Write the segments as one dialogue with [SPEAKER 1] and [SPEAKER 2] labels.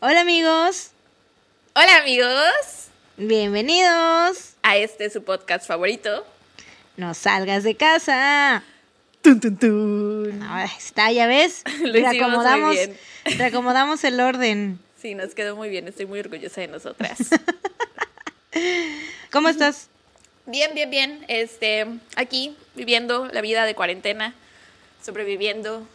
[SPEAKER 1] Hola amigos,
[SPEAKER 2] Hola amigos,
[SPEAKER 1] bienvenidos.
[SPEAKER 2] a este su podcast favorito.
[SPEAKER 1] No salgas de casa.
[SPEAKER 2] Tun, tun, tun.
[SPEAKER 1] Ahora está, ya ves.
[SPEAKER 2] Lo hicimos muy
[SPEAKER 1] reacomodamos,
[SPEAKER 2] bien.
[SPEAKER 1] reacomodamos el orden.
[SPEAKER 2] Sí, nos quedó muy bien, estoy muy orgullosa de nosotras.
[SPEAKER 1] ¿Cómo estás?
[SPEAKER 2] bien, bien, bien. Este, aquí viviendo la vida de cuarentena, sobreviviendo.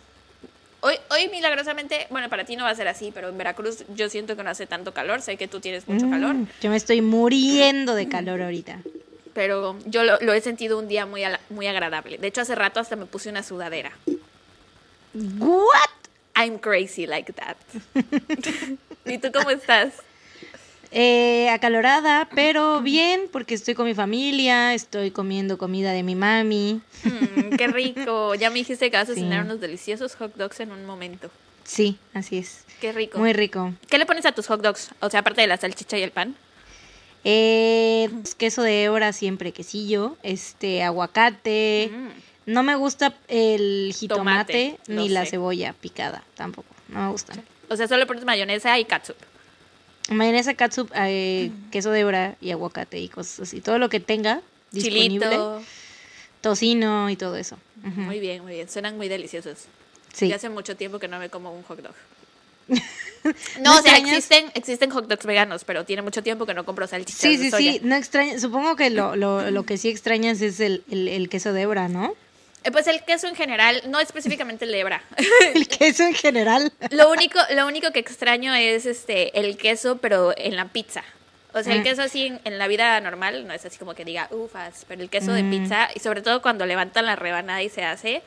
[SPEAKER 2] Hoy, hoy milagrosamente, bueno, para ti no va a ser así, pero en Veracruz yo siento que no hace tanto calor, sé que tú tienes mucho calor,
[SPEAKER 1] Mm, Yo me estoy muriendo de calor ahorita.
[SPEAKER 2] pero yo lo, lo he sentido un día muy, muy agradable. De hecho, hace rato hasta me puse una sudadera.
[SPEAKER 1] ¿What?
[SPEAKER 2] I'm crazy like that. ¿Y tú cómo estás?
[SPEAKER 1] Eh, acalorada, pero bien, porque estoy con mi familia, estoy comiendo comida de mi mami.
[SPEAKER 2] Mm, qué rico. Ya me dijiste que vas a
[SPEAKER 1] Sí.
[SPEAKER 2] cenar unos deliciosos hot dogs en un momento.
[SPEAKER 1] Sí, así es.
[SPEAKER 2] Qué rico.
[SPEAKER 1] Muy rico.
[SPEAKER 2] ¿Qué le pones a tus hot dogs? O sea, aparte de la salchicha y el pan.
[SPEAKER 1] Eh, queso de hebra siempre, quesillo, este, aguacate.
[SPEAKER 2] Mm.
[SPEAKER 1] No me gusta el jitomate
[SPEAKER 2] Tomate,
[SPEAKER 1] ni la
[SPEAKER 2] sé.
[SPEAKER 1] cebolla picada, tampoco. No me gustan.
[SPEAKER 2] O sea, solo pones mayonesa y catsup.
[SPEAKER 1] Mayonesa, catsup, eh, queso de hebra y aguacate y cosas así. Todo lo que tenga disponible.
[SPEAKER 2] Chilito.
[SPEAKER 1] Tocino y todo eso.
[SPEAKER 2] Muy bien, muy bien. Suenan muy deliciosos.
[SPEAKER 1] Sí.
[SPEAKER 2] Ya hace mucho tiempo que no me como un hot dog.
[SPEAKER 1] ¿No
[SPEAKER 2] No, o sea, existen, existen hot dogs veganos, pero tiene mucho tiempo que no compro salchichas
[SPEAKER 1] Sí,
[SPEAKER 2] de
[SPEAKER 1] sí,
[SPEAKER 2] soya.
[SPEAKER 1] sí. No extraña, supongo que lo, lo, lo que sí extrañas es el, el, el queso de hebra, ¿no?
[SPEAKER 2] Eh, Pues el queso en general, no específicamente el hebra.
[SPEAKER 1] El queso en general.
[SPEAKER 2] Lo único, lo único que extraño es este el queso, pero en la pizza. O sea, el
[SPEAKER 1] Mm.
[SPEAKER 2] queso así en, en la vida normal no es así como que diga ufas, pero el queso de
[SPEAKER 1] Mm.
[SPEAKER 2] pizza, y sobre todo cuando levantan la rebanada y se hace,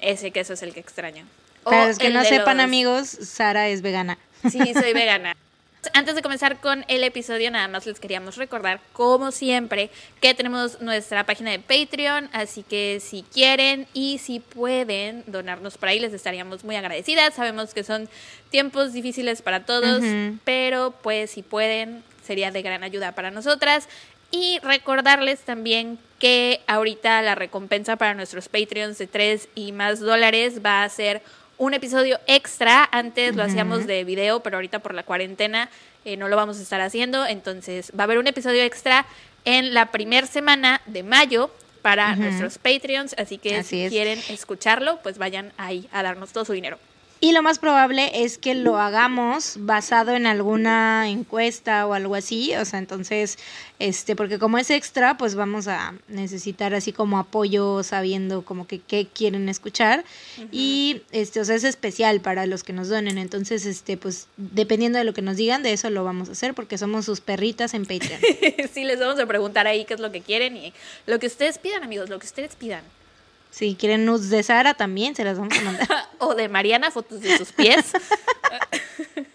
[SPEAKER 2] ese queso es el que extraño. O
[SPEAKER 1] Para los que no sepan,
[SPEAKER 2] los-
[SPEAKER 1] amigos, Sara es vegana.
[SPEAKER 2] Sí, soy vegana. Antes de comenzar con el episodio, nada más les queríamos recordar, como siempre, que tenemos nuestra página de Patreon, así que si quieren y si pueden donarnos por ahí, les estaríamos muy agradecidas. Sabemos que son tiempos difíciles para todos, pero pues si pueden, sería de gran ayuda para nosotras. Y recordarles también que ahorita la recompensa para nuestros Patreons de 3 y más dólares va a ser un episodio extra. Antes lo hacíamos de video, pero ahorita por la cuarentena eh, no lo vamos a estar haciendo. Entonces va a haber un episodio extra en la primera semana de mayo para nuestros Patreons. Así que
[SPEAKER 1] Así
[SPEAKER 2] si
[SPEAKER 1] es.
[SPEAKER 2] quieren escucharlo, pues vayan ahí a darnos todo su dinero.
[SPEAKER 1] Y lo más probable es que lo hagamos basado en alguna encuesta o algo así, o sea, entonces, este, porque como es extra, pues vamos a necesitar así como apoyo sabiendo como que qué quieren escuchar y este, o sea, es especial para los que nos donen, entonces, este, pues dependiendo de lo que nos digan, de eso lo vamos a hacer porque somos sus perritas en Patreon.
[SPEAKER 2] sí, les vamos a preguntar ahí qué es lo que quieren y lo que ustedes pidan, amigos, lo que ustedes pidan.
[SPEAKER 1] Si quieren nudes de Sara también se las vamos a mandar.
[SPEAKER 2] o de Mariana, fotos de sus pies.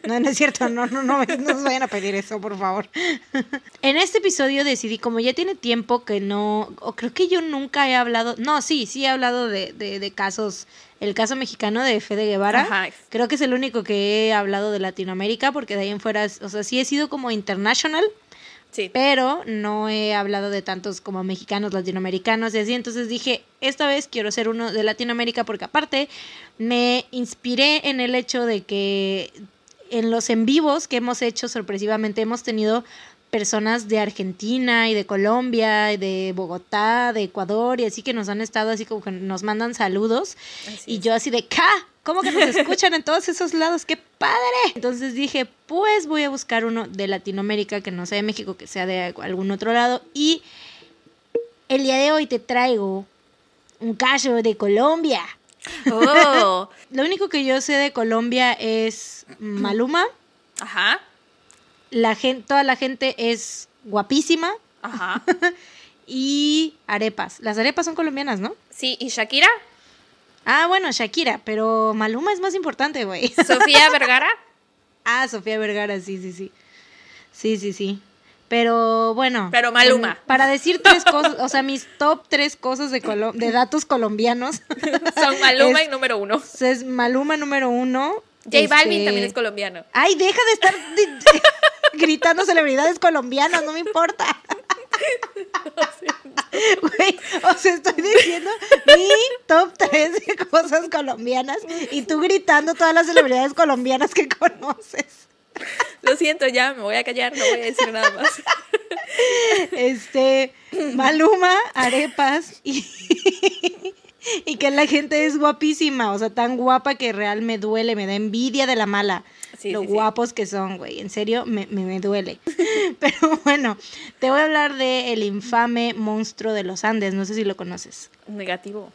[SPEAKER 1] No, no es cierto, no, no, no, no nos vayan a pedir eso, por favor. En este episodio decidí, como ya tiene tiempo que no, o creo que yo nunca he hablado, no, sí, sí he hablado de, de, de casos, el caso mexicano de Fede Guevara.
[SPEAKER 2] Ajá.
[SPEAKER 1] Creo que es el único que he hablado de Latinoamérica, porque de ahí en fuera, o sea, sí he sido como international,
[SPEAKER 2] Sí.
[SPEAKER 1] pero no he hablado de tantos como mexicanos, latinoamericanos y así. Entonces dije, esta vez quiero ser uno de Latinoamérica porque aparte me inspiré en el hecho de que en los en vivos que hemos hecho sorpresivamente hemos tenido personas de Argentina y de Colombia y de Bogotá, de Ecuador y así que nos han estado así como que nos mandan saludos
[SPEAKER 2] Así
[SPEAKER 1] y
[SPEAKER 2] es.
[SPEAKER 1] yo así de ¡ca! ¿Cómo que nos escuchan en todos esos lados? ¡Qué padre! Entonces dije, pues voy a buscar uno de Latinoamérica que no sea de México, que sea de algún otro lado. Y el día de hoy te traigo un caso de Colombia.
[SPEAKER 2] Oh.
[SPEAKER 1] Lo único que yo sé de Colombia es Maluma.
[SPEAKER 2] Ajá.
[SPEAKER 1] La gente, toda la gente es guapísima
[SPEAKER 2] Ajá.
[SPEAKER 1] y arepas. Las arepas son colombianas, ¿no?
[SPEAKER 2] Sí, ¿y Shakira?
[SPEAKER 1] Ah, bueno, Shakira, pero Maluma es más importante, güey.
[SPEAKER 2] ¿Sofía Vergara?
[SPEAKER 1] Ah, Sofía Vergara, sí, sí, sí. Sí, sí, sí. Pero bueno.
[SPEAKER 2] Pero Maluma.
[SPEAKER 1] en- para decir tres cosas, o sea, mis top tres cosas de, colo- de datos colombianos.
[SPEAKER 2] Son Maluma
[SPEAKER 1] Es-
[SPEAKER 2] y número uno.
[SPEAKER 1] Es Maluma número uno.
[SPEAKER 2] J Balvin
[SPEAKER 1] este-
[SPEAKER 2] también es colombiano.
[SPEAKER 1] Ay, deja de estar gritando celebridades colombianas, no me importa. Güey, o sea, estoy diciendo mi top 3 de cosas colombianas y tú gritando todas las celebridades colombianas que conoces.
[SPEAKER 2] Lo siento, ya me voy a callar, no voy a decir nada más.
[SPEAKER 1] Este, Maluma, arepas y, y que la gente es guapísima, o sea, tan guapa que real me duele, me da envidia de la mala.
[SPEAKER 2] Sí,
[SPEAKER 1] lo
[SPEAKER 2] sí, sí.
[SPEAKER 1] guapos que son, güey. En serio, me, me, me duele. Pero bueno, te voy a hablar de el infame monstruo de los Andes. No sé si lo conoces.
[SPEAKER 2] Negativo.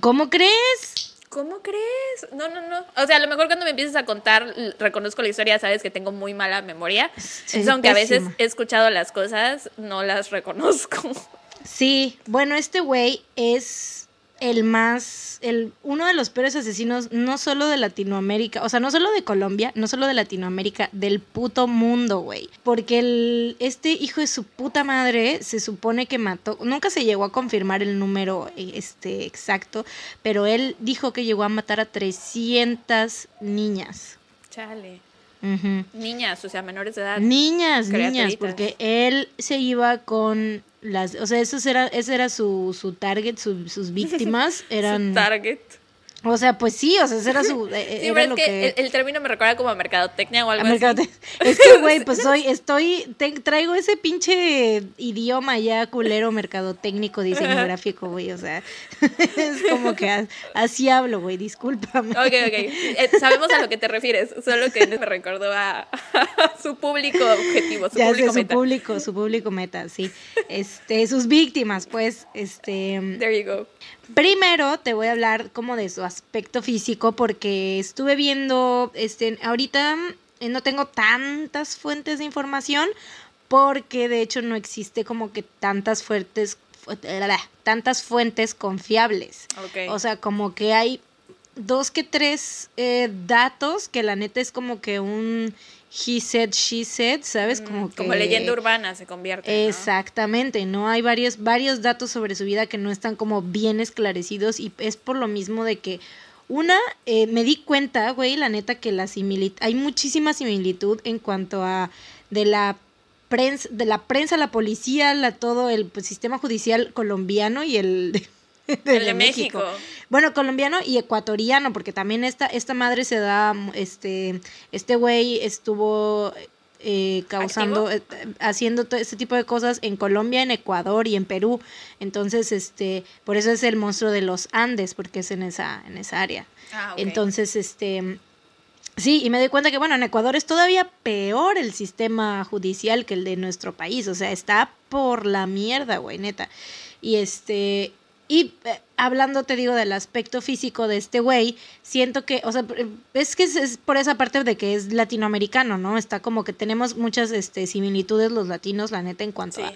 [SPEAKER 1] ¿Cómo crees?
[SPEAKER 2] ¿Cómo crees? No, no, no. O sea, a lo mejor cuando me empieces a contar, reconozco la historia, sabes que tengo muy mala memoria.
[SPEAKER 1] Sí,
[SPEAKER 2] Entonces, aunque a veces he escuchado las cosas, no las reconozco.
[SPEAKER 1] Sí, bueno, este güey es el más, el, uno de los peores asesinos, no solo de Latinoamérica, o sea, no solo de Colombia, no solo de Latinoamérica, del puto mundo, güey. Porque el, este hijo de su puta madre se supone que mató, nunca se llegó a confirmar el número eh, este, exacto, pero él dijo que llegó a matar a 300 niñas.
[SPEAKER 2] Chale. Niñas, o sea, menores de edad.
[SPEAKER 1] Niñas, niñas, porque él se iba con las, o sea, esos era, ese era su, su target, su- sus víctimas
[SPEAKER 2] Su
[SPEAKER 1] eran,
[SPEAKER 2] target.
[SPEAKER 1] O sea, pues sí, o sea, ese era su, eh,
[SPEAKER 2] Sí,
[SPEAKER 1] era lo
[SPEAKER 2] es que, El, el término me recuerda como a mercadotecnia o algo
[SPEAKER 1] a
[SPEAKER 2] así.
[SPEAKER 1] es que, güey, pues soy, estoy, te- traigo ese pinche idioma ya culero mercadotécnico, diseño gráfico, güey, o sea, es como que así hablo, güey, discúlpame.
[SPEAKER 2] Ok, ok. Eh, sabemos a lo que te refieres, solo que me recordó a, a su público objetivo, su
[SPEAKER 1] ya sé,
[SPEAKER 2] público
[SPEAKER 1] su
[SPEAKER 2] meta.
[SPEAKER 1] público, su público meta, sí. Este, sus víctimas, pues, este,
[SPEAKER 2] There you go.
[SPEAKER 1] Primero te voy a hablar como de su aspecto físico porque estuve viendo, este, ahorita eh, no tengo tantas fuentes de información porque de hecho no existe como que tantas fuentes, fu- tantas fuentes confiables. O sea, como que hay dos que tres eh, datos que la neta es como que un he said, she said, ¿sabes? Como que...
[SPEAKER 2] Mm, Como leyenda urbana se convierte. ¿no?
[SPEAKER 1] Exactamente, no hay varios, varios datos sobre su vida que no están como bien esclarecidos y es por lo mismo de que una, eh, me di cuenta, güey, la neta que la similitud, hay muchísima similitud en cuanto a de la prensa, de la prensa, la policía, la, todo el pues, sistema judicial colombiano y el
[SPEAKER 2] El de México.
[SPEAKER 1] bueno, colombiano y ecuatoriano, porque también esta, esta madre se da, este, este güey estuvo eh, causando, eh, haciendo todo este tipo de cosas en Colombia, en Ecuador y en Perú. Entonces, este, por eso es el monstruo de los Andes, porque es en esa, en esa área.
[SPEAKER 2] Ah.
[SPEAKER 1] Entonces, este, sí, y me doy cuenta que, bueno, en Ecuador es todavía peor el sistema judicial que el de nuestro país, o sea, está por la mierda, güey, neta. Y este, y eh, hablando, te digo, del aspecto físico de este güey, siento que, o sea, es que es, es por esa parte de que es latinoamericano, ¿no? Está como que tenemos muchas este, similitudes los latinos, la neta, en cuanto
[SPEAKER 2] Sí.
[SPEAKER 1] a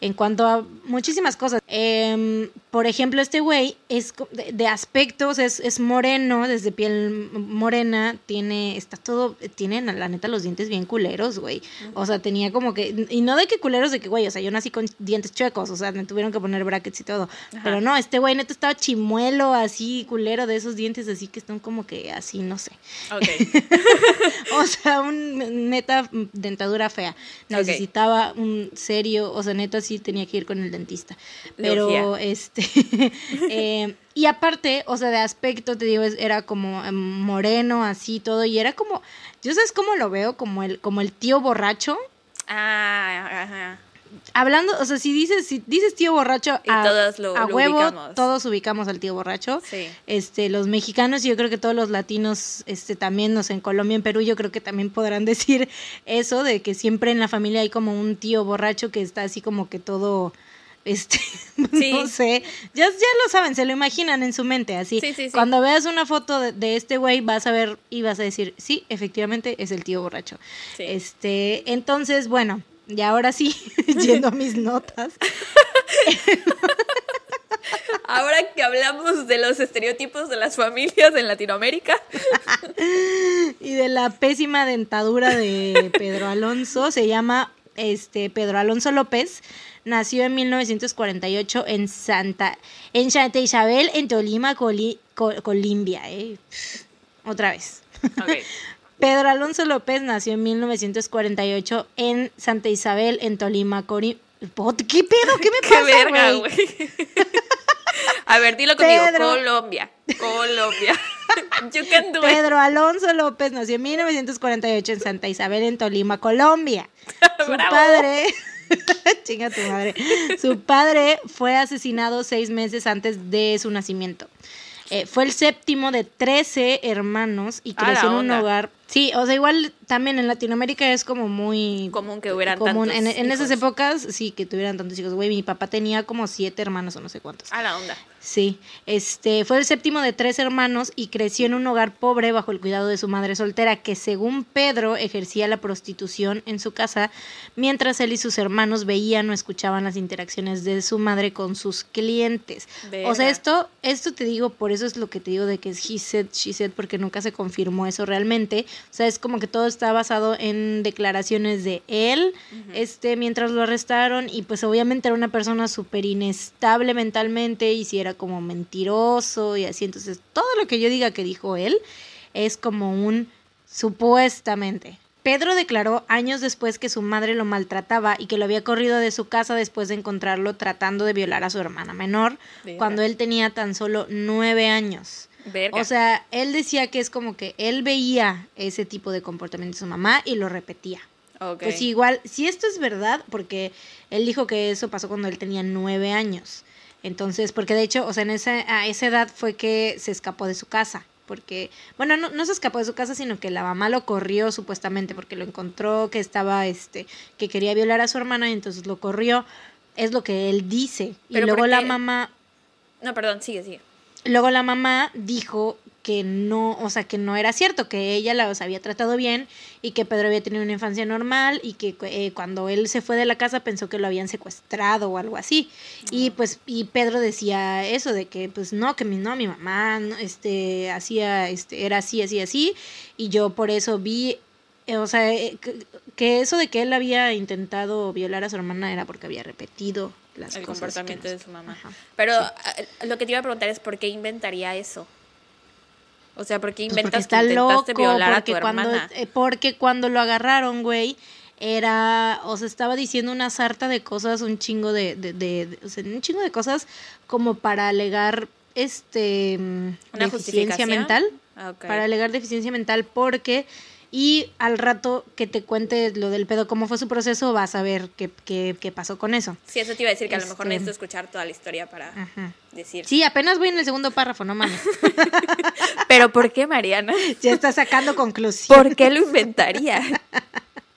[SPEAKER 1] en cuanto a muchísimas cosas. Em, por ejemplo, este güey es de, de aspectos, es, es moreno, desde piel morena, tiene, está todo, tiene la neta los dientes bien culeros, güey. O sea, tenía como que, y no de que culeros de que, güey, o sea, yo nací con dientes chuecos, o sea, me tuvieron que poner brackets y todo.
[SPEAKER 2] Ajá.
[SPEAKER 1] Pero no, este güey neta estaba chimuelo, así, culero, de esos dientes así que están como que así, no sé.
[SPEAKER 2] Ok.
[SPEAKER 1] O sea, un neta dentadura fea. Necesitaba un serio, o sea, neta sí tenía que ir con el dentista. Pero
[SPEAKER 2] Logía.
[SPEAKER 1] este eh, y aparte, o sea, de aspecto te digo, es- era como em, moreno así todo y era como yo sabes cómo lo veo como el como el tío borracho.
[SPEAKER 2] Ah, ajá.
[SPEAKER 1] Hablando, o sea, si dices si dices tío borracho
[SPEAKER 2] Y
[SPEAKER 1] a,
[SPEAKER 2] todos lo-
[SPEAKER 1] a
[SPEAKER 2] lo
[SPEAKER 1] huevo,
[SPEAKER 2] ubicamos.
[SPEAKER 1] todos ubicamos al tío borracho.
[SPEAKER 2] Sí.
[SPEAKER 1] Este, los mexicanos, y yo creo que todos los latinos, este, también, no sé, en Colombia, en Perú, yo creo que también podrán decir eso, de que siempre en la familia hay como un tío borracho que está así como que todo, este,
[SPEAKER 2] Sí.
[SPEAKER 1] no sé, ya, ya lo saben, se lo imaginan en su mente, así.
[SPEAKER 2] Sí, sí, sí.
[SPEAKER 1] Cuando veas una foto de, de este güey, vas a ver y vas a decir, sí, efectivamente es el tío borracho. Este, entonces, bueno, y ahora sí, yendo a mis notas.
[SPEAKER 2] Ahora que hablamos de los estereotipos de las familias en Latinoamérica,
[SPEAKER 1] y de la pésima dentadura de Pedro Alonso. Se llama este Pedro Alonso López. Nació en 1948 en Santa, en Santa Isabel, en Tolima, Coli- Co- Colombia. eh. Otra vez. Pedro Alonso López nació en 1948 en Santa Isabel, en Tolima, Cori- ¿Qué pedo? ¿Qué me
[SPEAKER 2] Qué
[SPEAKER 1] pasa,
[SPEAKER 2] verga,
[SPEAKER 1] güey?
[SPEAKER 2] A ver, dilo conmigo.
[SPEAKER 1] Pedro.
[SPEAKER 2] Colombia. Colombia. You can do it.
[SPEAKER 1] Pedro Alonso López nació en 1948 en Santa Isabel, en Tolima, Colombia. Su
[SPEAKER 2] Bravo.
[SPEAKER 1] padre, chinga tu madre, su padre fue asesinado seis meses antes de su nacimiento. Eh, fue el séptimo de 13 hermanos y creció en un hogar. Sí, o sea, igual también en Latinoamérica es como muy
[SPEAKER 2] Común que hubieran
[SPEAKER 1] común.
[SPEAKER 2] tantos
[SPEAKER 1] En, en esas épocas, sí, que tuvieran tantos hijos. Güey, mi papá tenía como siete hermanos o no sé cuántos.
[SPEAKER 2] A la onda.
[SPEAKER 1] Sí, este fue el séptimo de tres hermanos y creció en un hogar pobre bajo el cuidado de su madre soltera, que según Pedro ejercía la prostitución en su casa, mientras él y sus hermanos veían o escuchaban las interacciones de su madre con sus clientes. O sea, esto, esto te digo, por eso es lo que te digo de que es he said, she said, porque nunca se confirmó eso realmente. O sea, es como que todo está basado en declaraciones de él, este, mientras lo arrestaron, y pues obviamente era una persona súper inestable mentalmente, y si era como mentiroso y así. Entonces, todo lo que yo diga que dijo él es como un supuestamente. Pedro declaró años después que su madre lo maltrataba y que lo había corrido de su casa después de encontrarlo tratando de violar a su hermana menor cuando él tenía tan solo nueve años.
[SPEAKER 2] Verga.
[SPEAKER 1] O sea, él decía que es como que él veía ese tipo de comportamiento de su mamá y lo repetía.
[SPEAKER 2] Ok.
[SPEAKER 1] Pues igual, si esto es verdad, porque él dijo que eso pasó cuando él tenía nueve años. Entonces, porque de hecho, o sea, en esa, a esa edad fue que se escapó de su casa. Porque, bueno, no, no se escapó de su casa, sino que la mamá lo corrió supuestamente porque lo encontró que estaba, este, que quería violar a su hermana y entonces lo corrió. Es lo que él dice. Y luego
[SPEAKER 2] ¿por
[SPEAKER 1] la mamá,
[SPEAKER 2] No, perdón, sigue, sigue.
[SPEAKER 1] Luego la mamá dijo que no, o sea, que no era cierto, que ella los había tratado bien y que Pedro había tenido una infancia normal y que eh, cuando él se fue de la casa pensó que lo habían secuestrado o algo así. Y pues y Pedro decía eso de que pues no, que mi no, mi mamá no, este hacía este era así, así, así y yo por eso vi eh, o sea, eh, que, que eso de que él había intentado violar a su hermana era porque había repetido las
[SPEAKER 2] el
[SPEAKER 1] cosas
[SPEAKER 2] comportamiento de su mamá.
[SPEAKER 1] Ajá.
[SPEAKER 2] Pero a- lo que te iba a preguntar es por qué inventaría eso. O sea, ¿por qué
[SPEAKER 1] Pues porque
[SPEAKER 2] inventas que intentaste
[SPEAKER 1] loco,
[SPEAKER 2] violar a
[SPEAKER 1] porque
[SPEAKER 2] tu
[SPEAKER 1] cuando,
[SPEAKER 2] hermana?
[SPEAKER 1] eh, porque cuando lo agarraron, güey, era, o sea, estaba diciendo una sarta de cosas, un chingo de, de, de- de- o sea, un chingo de cosas como para alegar, este,
[SPEAKER 2] ¿Una
[SPEAKER 1] deficiencia mental,
[SPEAKER 2] Ah,
[SPEAKER 1] para alegar deficiencia mental, porque, y al rato que te cuente lo del pedo, cómo fue su proceso, vas a ver qué, qué, qué pasó con eso.
[SPEAKER 2] Sí, eso te iba a decir que a lo mejor
[SPEAKER 1] Este-
[SPEAKER 2] necesito escuchar toda la historia para
[SPEAKER 1] Ajá.
[SPEAKER 2] decir.
[SPEAKER 1] Sí, apenas voy en el segundo párrafo, no mames.
[SPEAKER 2] Pero ¿por qué, Mariana?
[SPEAKER 1] ya está sacando conclusión.
[SPEAKER 2] ¿Por qué lo inventaría?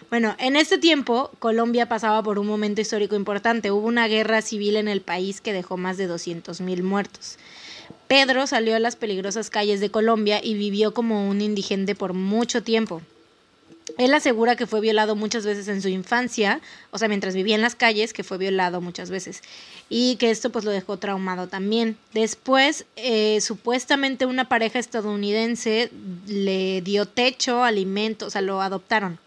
[SPEAKER 1] Bueno, en este tiempo Colombia pasaba por un momento histórico importante. Hubo una guerra civil en el país que dejó más de 200.000 muertos. Pedro salió a las peligrosas calles de Colombia y vivió como un indigente por mucho tiempo. Él asegura que fue violado muchas veces en su infancia, o sea, mientras vivía en las calles, que fue violado muchas veces, y que esto pues lo dejó traumado también. Después, eh, supuestamente una pareja estadounidense le dio techo, alimento, o sea, lo adoptaron.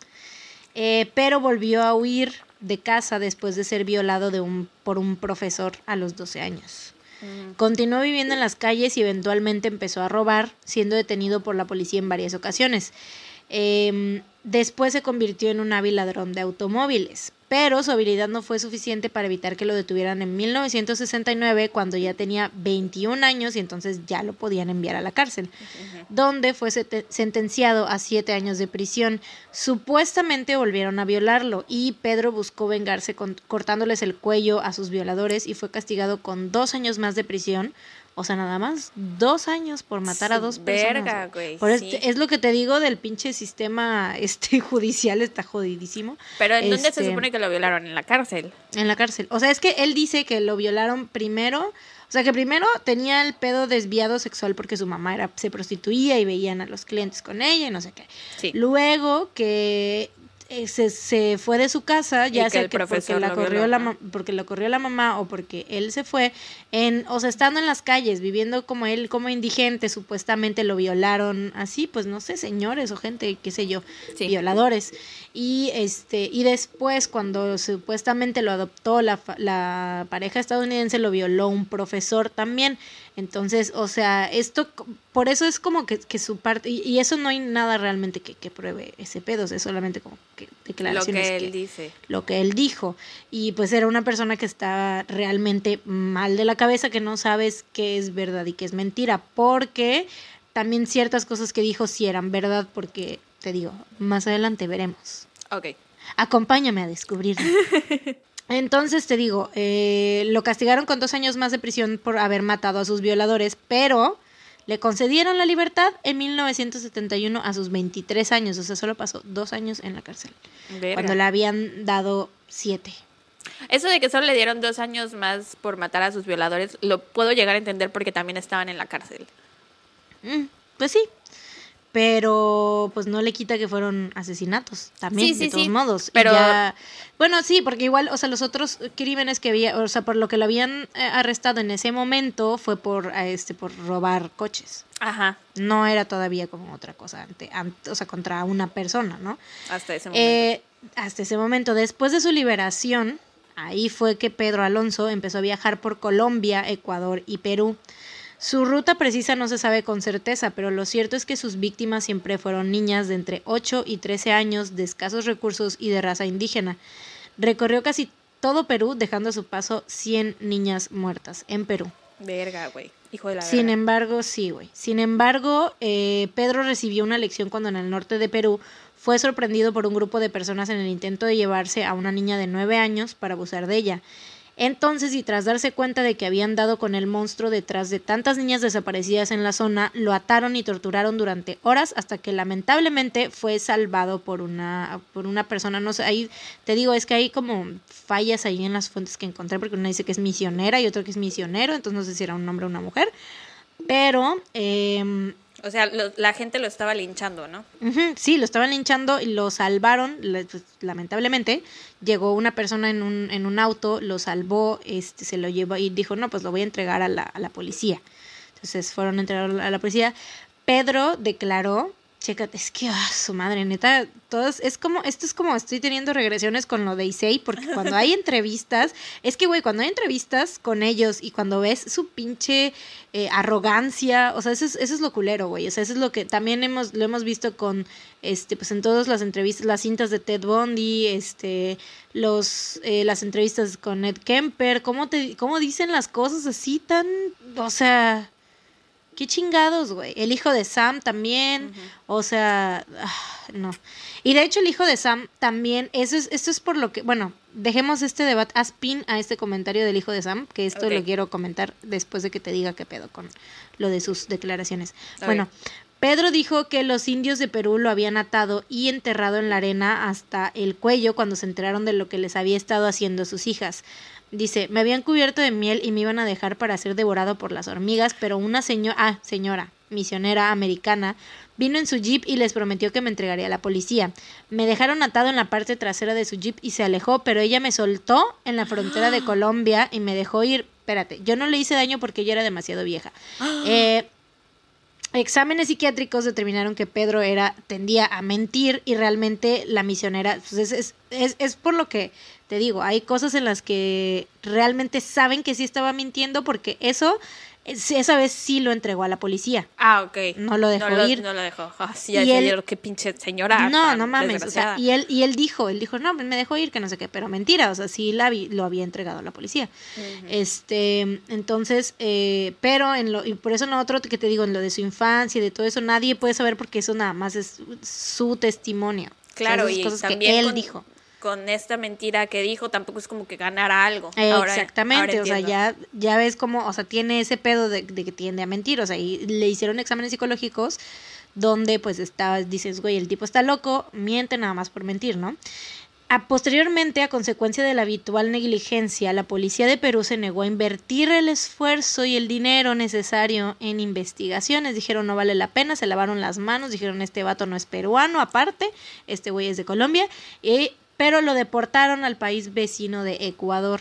[SPEAKER 1] Eh, pero volvió a huir de casa después de ser violado de un, por un profesor a los 12 años. Continuó viviendo en las calles y eventualmente empezó a robar, siendo detenido por la policía en varias ocasiones. Em, después se convirtió en un hábil ladrón de automóviles, pero su habilidad no fue suficiente para evitar que lo detuvieran en 1969 cuando ya tenía 21 años y entonces ya lo podían enviar a la cárcel, donde fue sentenciado a 7 años de prisión. Supuestamente volvieron a violarlo y Pedro buscó vengarse con- cortándoles el cuello a sus violadores y fue castigado con dos años más de prisión. O sea, nada más dos años por matar a dos personas.
[SPEAKER 2] Verga, güey.
[SPEAKER 1] Por
[SPEAKER 2] sí.
[SPEAKER 1] este- es lo que te digo del pinche sistema este judicial, está jodidísimo.
[SPEAKER 2] Pero ¿en dónde se
[SPEAKER 1] este-
[SPEAKER 2] supone que lo violaron? En la cárcel.
[SPEAKER 1] En la cárcel. O sea, es que él dice que lo violaron primero. O sea, que primero tenía el pedo desviado sexual porque su mamá era, se prostituía y veían a los clientes con ella y no sé qué.
[SPEAKER 2] Sí.
[SPEAKER 1] Luego que eh, se, se fue de su casa, ya sea que porque la corrió la porque lo corrió la mamá o porque él se fue en, o sea, estando en las calles, viviendo como él, como indigente, supuestamente lo violaron así, pues no sé, señores o gente, qué sé yo,
[SPEAKER 2] Sí.
[SPEAKER 1] violadores. Y este, y después, cuando supuestamente lo adoptó la, la pareja estadounidense, lo violó un profesor también. Entonces, o sea, esto, por eso es como que, que su parte, y, y eso no hay nada realmente que, que pruebe ese pedo, o sea, es solamente como que
[SPEAKER 2] Lo
[SPEAKER 1] declaraciones
[SPEAKER 2] que él
[SPEAKER 1] que-
[SPEAKER 2] dice.
[SPEAKER 1] lo que él dijo. Y pues era una persona que está realmente mal de la cabeza, que no sabes qué es verdad y qué es mentira, porque también ciertas cosas que dijo sí eran verdad, porque te digo, más adelante veremos.
[SPEAKER 2] Ok.
[SPEAKER 1] Acompáñame a descubrirlo. Entonces te digo, eh, lo castigaron con dos años más de prisión por haber matado a sus violadores, pero le concedieron la libertad en 1971 a sus 23 años, o sea, solo pasó dos años en la cárcel,
[SPEAKER 2] Verga.
[SPEAKER 1] cuando le habían dado siete.
[SPEAKER 2] Eso de que solo le dieron dos años más por matar a sus violadores, lo puedo llegar a entender porque también estaban en la cárcel.
[SPEAKER 1] Mm, pues sí, pero pues no le quita que fueron asesinatos también,
[SPEAKER 2] Sí, sí,
[SPEAKER 1] de todos
[SPEAKER 2] sí,
[SPEAKER 1] modos.
[SPEAKER 2] Pero-
[SPEAKER 1] ya- bueno, sí, porque igual, o sea, los otros crímenes que había, o sea, por lo que lo habían eh, arrestado en ese momento fue por, eh, este, por robar coches.
[SPEAKER 2] Ajá,
[SPEAKER 1] No era todavía como otra cosa, ante, ante- o sea, contra una persona, ¿no?
[SPEAKER 2] hasta ese momento.
[SPEAKER 1] Eh, hasta ese momento, después de su liberación, ahí fue que Pedro Alonso empezó a viajar por Colombia, Ecuador y Perú. Su ruta precisa no se sabe con certeza, pero lo cierto es que sus víctimas siempre fueron niñas de entre 8 y 13 años, de escasos recursos y de raza indígena. Recorrió casi todo Perú, dejando a su paso 100 niñas muertas en Perú.
[SPEAKER 2] Verga, güey. Hijo de la
[SPEAKER 1] Sin
[SPEAKER 2] verga.
[SPEAKER 1] embargo, sí, güey. Sin embargo, eh, Pedro recibió una lección cuando en el norte de Perú fue sorprendido por un grupo de personas en el intento de llevarse a una niña de nueve años para abusar de ella. Entonces, y tras darse cuenta de que habían dado con el monstruo detrás de tantas niñas desaparecidas en la zona, lo ataron y torturaron durante horas hasta que lamentablemente fue salvado por una, por una persona. No sé, ahí te digo, es que hay como fallas ahí en las fuentes que encontré, porque una dice que es misionera y otro que es misionero, entonces no sé si era un hombre o una mujer. Pero, em,
[SPEAKER 2] O sea, lo- la gente lo estaba linchando, ¿no?
[SPEAKER 1] Sí, lo estaban linchando y lo salvaron, pues, lamentablemente. Llegó una persona en un, en un auto, lo salvó, este, se lo llevó y dijo, no, pues lo voy a entregar a la, a la policía. Entonces fueron a entregar a la policía. Pedro declaró, chécate, es que, ah, su madre, neta, todos, es como, esto es como, estoy teniendo regresiones con lo de Issei, porque cuando hay entrevistas, es que, güey, cuando hay entrevistas con ellos y cuando ves su pinche eh, arrogancia, o sea, eso es, eso es lo culero, güey, o sea, eso es lo que también hemos, lo hemos visto con, este, pues en todas las entrevistas, las cintas de Ted Bundy, este, los, eh, las entrevistas con Ed Kemper, cómo te, cómo dicen las cosas así tan, o sea... Qué chingados, güey. El hijo de Sam también. O sea, ah, no. Y de hecho el hijo de Sam también, eso es, esto es por lo que, bueno, dejemos este debate, haz pin a este comentario del hijo de Sam, que esto lo quiero comentar después de que te diga qué pedo con lo de sus declaraciones. Bueno, Pedro dijo que los indios de Perú lo habían atado y enterrado en la arena hasta el cuello cuando se enteraron de lo que les había estado haciendo sus hijas. Dice, me habían cubierto de miel y me iban a dejar para ser devorado por las hormigas, pero una señora, ah, señora, misionera americana, vino en su jeep y les prometió que me entregaría a la policía. Me dejaron atado en la parte trasera de su jeep y se alejó, pero ella me soltó en la frontera de Colombia y me dejó ir. Espérate, yo no le hice daño porque ella era demasiado vieja. Eh, Exámenes psiquiátricos determinaron que Pedro era tendía a mentir y realmente la misionera pues es, es, es, es por lo que te digo, hay cosas en las que realmente saben que sí estaba mintiendo porque eso es- esa vez sí lo entregó a la policía.
[SPEAKER 2] Ah, ok.
[SPEAKER 1] No lo dejó
[SPEAKER 2] no lo,
[SPEAKER 1] ir.
[SPEAKER 2] No lo dejó. Ah, sí,
[SPEAKER 1] Y él-
[SPEAKER 2] qué pinche señora.
[SPEAKER 1] no, no mames, o sea, y él y él dijo, él dijo, "No, me dejó ir, que no sé qué", pero mentira, o sea, sí la vi- lo había entregado a la policía. Este, entonces, eh, pero en lo, y por eso en lo otro que te digo, en lo de su infancia y de todo eso, nadie puede saber porque eso nada más es su testimonio. O sea,
[SPEAKER 2] Claro, y
[SPEAKER 1] cosas
[SPEAKER 2] también
[SPEAKER 1] que él
[SPEAKER 2] con,
[SPEAKER 1] dijo.
[SPEAKER 2] Con esta mentira que dijo, tampoco es como que ganara algo. Ahora-
[SPEAKER 1] Exactamente,
[SPEAKER 2] ahora
[SPEAKER 1] o sea, ya, ya ves cómo, o sea, tiene ese pedo de, de que tiende a mentir, o sea, y le hicieron exámenes psicológicos donde pues está, dices, güey, el tipo está loco, miente nada más por mentir, ¿no? A, posteriormente, a consecuencia de la habitual negligencia, la policía de Perú se negó a invertir el esfuerzo y el dinero necesario en investigaciones. Dijeron no vale la pena, se lavaron las manos, dijeron este vato no es peruano, aparte, este güey es de Colombia, y, pero lo deportaron al país vecino de Ecuador.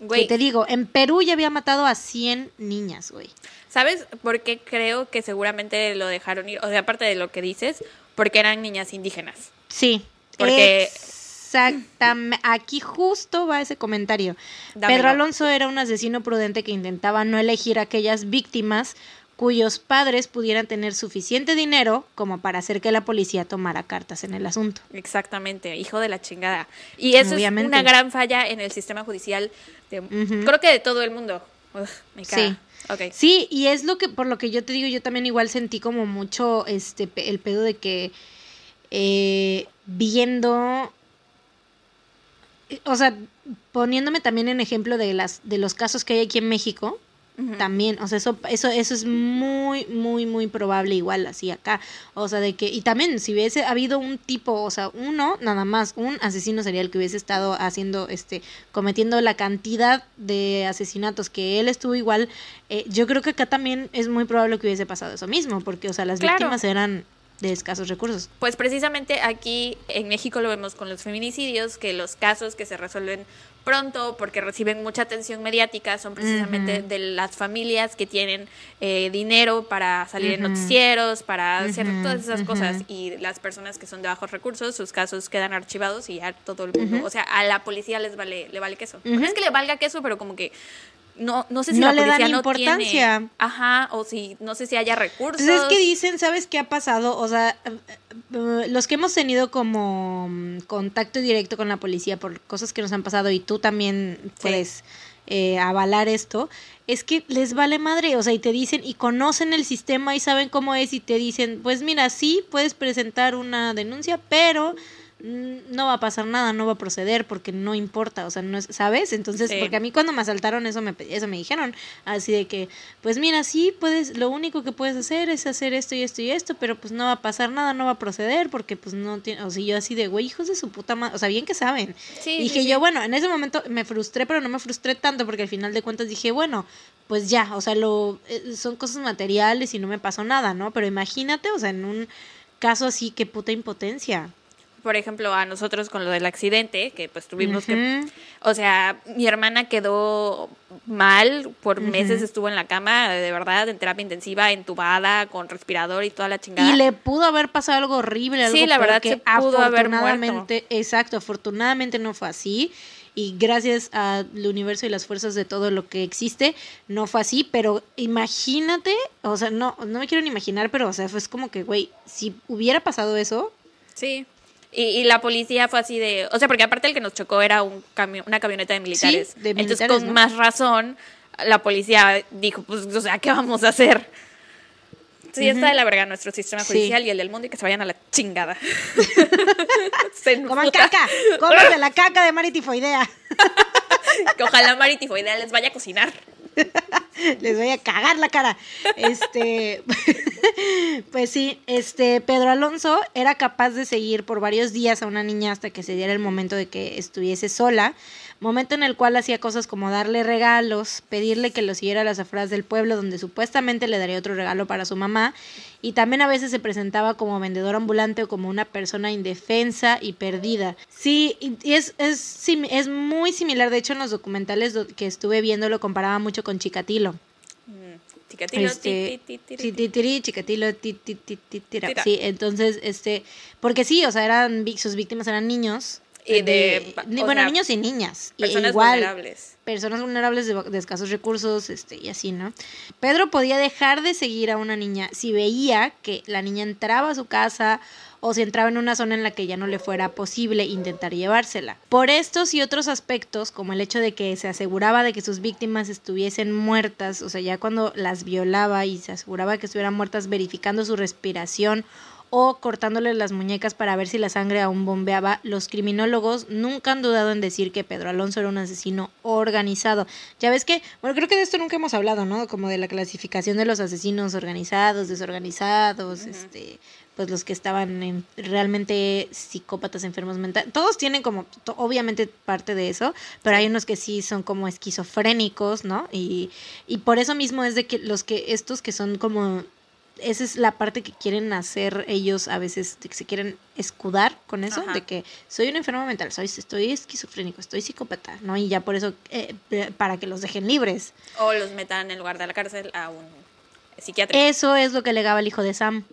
[SPEAKER 2] Güey,
[SPEAKER 1] Que te digo, en Perú ya había matado a 100 niñas, güey.
[SPEAKER 2] ¿sabes por qué creo que seguramente lo dejaron ir? O sea, aparte de lo que dices, porque eran niñas indígenas.
[SPEAKER 1] Sí.
[SPEAKER 2] Porque-
[SPEAKER 1] Exactamente. Aquí justo va ese comentario.
[SPEAKER 2] Dámelo.
[SPEAKER 1] Pedro Alonso era un asesino prudente que intentaba no elegir aquellas víctimas cuyos padres pudieran tener suficiente dinero como para hacer que la policía tomara cartas en el asunto.
[SPEAKER 2] Exactamente, hijo de la chingada. Y eso
[SPEAKER 1] Obviamente.
[SPEAKER 2] es una gran falla en el sistema judicial, de, creo que de todo el mundo. me caga. Sí.
[SPEAKER 1] Sí, y es lo que, por lo que yo te digo, yo también igual sentí como mucho este el pedo de que eh, viendo o sea, poniéndome también en ejemplo de las de los casos que hay aquí en México, también, o sea, eso eso eso es muy muy muy probable igual así acá, o sea, de que y también si hubiese habido un tipo, o sea, uno nada más, un asesino serial que hubiese estado haciendo este cometiendo la cantidad de asesinatos que él estuvo igual, eh, yo creo que acá también es muy probable que hubiese pasado eso mismo, porque o sea, las víctimas eran de escasos recursos.
[SPEAKER 2] Pues precisamente aquí en México lo vemos con los feminicidios, que los casos que se resuelven pronto porque reciben mucha atención mediática son precisamente de las familias que tienen eh, dinero para salir en noticieros, para hacer todas esas cosas y las personas que son de bajos recursos, sus casos quedan archivados y ya todo el mundo, o sea, a la policía les vale le vale queso. No es que le valga queso, pero como que no, no sé si la policía no importancia. Ajá, o si no sé si haya recursos.
[SPEAKER 1] Pues es que dicen, ¿sabes qué ha pasado? O sea, eh, eh, los que hemos tenido como mm, contacto directo con la policía por cosas que nos han pasado y tú también puedes eh, avalar esto, es que les vale madre, o sea, y te dicen y conocen el sistema y saben cómo es y te dicen, pues mira, sí, puedes presentar una denuncia, pero no va a pasar nada, no va a proceder porque no importa, o sea, no es, ¿sabes? Entonces, porque a mí cuando me asaltaron eso me eso me dijeron, así de que, pues mira, sí puedes, lo único que puedes hacer es hacer esto y esto y esto, pero pues no va a pasar nada, no va a proceder porque pues no tiene, o sea, yo así de, güey, hijos de su puta madre, o sea, bien que saben. Sí, dije yo, bueno, en ese momento me frustré, pero no me frustré tanto porque al final de cuentas dije, bueno, pues ya, o sea, lo eh, son cosas materiales y no me pasó nada, ¿no? Pero imagínate, o sea, en un caso así, qué puta impotencia
[SPEAKER 2] por ejemplo, a nosotros con lo del accidente, que pues tuvimos que, o sea, mi hermana quedó mal, por meses estuvo en la cama, de verdad, en terapia intensiva, entubada, con respirador y toda la chingada.
[SPEAKER 1] Y le pudo haber pasado algo horrible, algo
[SPEAKER 2] Sí, la verdad que pudo haber muerto.
[SPEAKER 1] Exacto, afortunadamente no fue así y gracias al universo y las fuerzas de todo lo que existe, no fue así, pero imagínate, o sea, no, no me quiero ni imaginar, pero o sea, fue como que, güey, si hubiera pasado eso.
[SPEAKER 2] Sí. Y, la policía fue así de, o sea, porque aparte el que nos chocó era un camión, una camioneta de militares. Entonces, con más razón, la policía dijo, pues, o sea, ¿qué vamos a hacer? Sí, está de la verga nuestro sistema judicial y el del mundo y que se vayan a la chingada.
[SPEAKER 1] Coman caca, cómanse la caca de Maritifoidea.
[SPEAKER 2] que ojalá Maritifoidea les vaya a cocinar.
[SPEAKER 1] Les voy a cagar la cara. Este, pues sí, este Pedro Alonso era capaz de seguir por varios días a una niña hasta que se diera el momento de que estuviese sola, momento en el cual hacía cosas como darle regalos, pedirle que lo siguiera a las afueras del pueblo donde supuestamente le daría otro regalo para su mamá y también a veces se presentaba como vendedor ambulante o como una persona indefensa y perdida. Sí, y es, es, es muy similar, de hecho en los documentales que estuve viendo lo comparaba mucho con Chicatilo.
[SPEAKER 2] Chicatilo, este,
[SPEAKER 1] Chicatilo, Sí, entonces, este, porque sí, o sea, eran sus víctimas eran niños.
[SPEAKER 2] Y de,
[SPEAKER 1] bueno, niños y niñas.
[SPEAKER 2] Personas vulnerables.
[SPEAKER 1] Personas vulnerables de, escasos recursos, este, y así, ¿no? Pedro podía dejar de seguir a una niña si veía que la niña entraba a su casa o si entraba en una zona en la que ya no le fuera posible intentar llevársela. Por estos y otros aspectos, como el hecho de que se aseguraba de que sus víctimas estuviesen muertas, o sea, ya cuando las violaba y se aseguraba que estuvieran muertas verificando su respiración o cortándole las muñecas para ver si la sangre aún bombeaba, los criminólogos nunca han dudado en decir que Pedro Alonso era un asesino organizado. Ya ves que, bueno, creo que de esto nunca hemos hablado, ¿no? Como de la clasificación de los asesinos organizados, desorganizados, este, pues los que estaban en, realmente psicópatas, enfermos mentales, todos tienen como, obviamente parte de eso, pero hay unos que sí son como esquizofrénicos, ¿no? Y, y por eso mismo es de que los que, estos que son como, esa es la parte que quieren hacer ellos a veces, que se quieren escudar con eso, de que soy un enfermo mental, soy, estoy esquizofrénico, estoy psicópata, ¿no? Y ya por eso, eh, para que los dejen libres.
[SPEAKER 2] O los metan en lugar de la cárcel a un psiquiatra.
[SPEAKER 1] Eso es lo que legaba el hijo de Sam.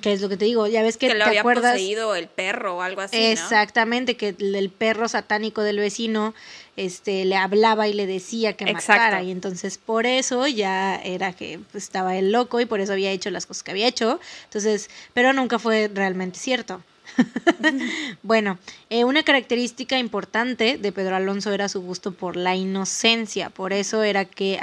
[SPEAKER 1] Que es lo que te digo, ya ves que,
[SPEAKER 2] que lo
[SPEAKER 1] te
[SPEAKER 2] había
[SPEAKER 1] acuerdas.
[SPEAKER 2] poseído el perro o algo así.
[SPEAKER 1] Exactamente, que el, perro satánico del vecino este, le hablaba y le decía que matara. Y entonces por eso ya era que pues, estaba el loco y por eso había hecho las cosas que había hecho. Entonces, pero nunca fue realmente cierto. bueno, eh, una característica importante de Pedro Alonso era su gusto por la inocencia, por eso era que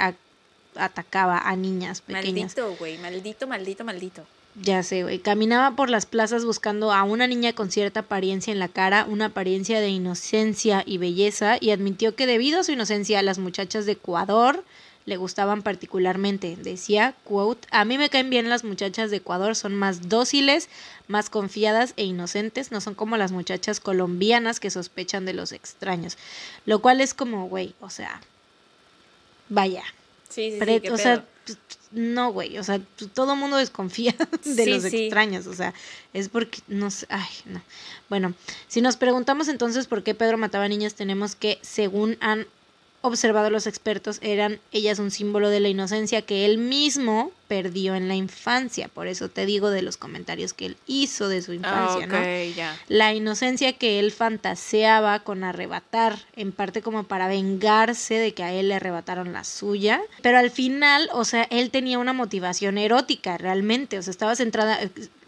[SPEAKER 1] atacaba a niñas pequeñas.
[SPEAKER 2] Maldito, güey. Maldito, maldito, maldito.
[SPEAKER 1] Ya sé, güey. Caminaba por las plazas buscando a una niña con cierta apariencia en la cara, una apariencia de inocencia y belleza, y admitió que debido a su inocencia las muchachas de Ecuador le gustaban particularmente. Decía, quote, a mí me caen bien las muchachas de Ecuador, son más dóciles, más confiadas e inocentes, no son como las muchachas colombianas que sospechan de los extraños. Lo cual es como, güey, o sea, vaya.
[SPEAKER 2] Sí, sí, sí.
[SPEAKER 1] o sea,
[SPEAKER 2] pedo.
[SPEAKER 1] No, güey, o sea, todo mundo desconfía de
[SPEAKER 2] Sí,
[SPEAKER 1] los
[SPEAKER 2] sí.
[SPEAKER 1] extraños, o sea, es porque, no sé, ay, no. Bueno, si nos preguntamos entonces por qué Pedro mataba niñas, tenemos que, según han observado los expertos, eran ellas un símbolo de la inocencia que él mismo perdió en la infancia, por eso te digo de los comentarios que él hizo de su infancia, ¿no?
[SPEAKER 2] Ah, ya.
[SPEAKER 1] la inocencia que él fantaseaba con arrebatar, en parte como para vengarse de que a él le arrebataron la suya, pero al final, o sea, él tenía una motivación erótica realmente, o sea, estaba centrada,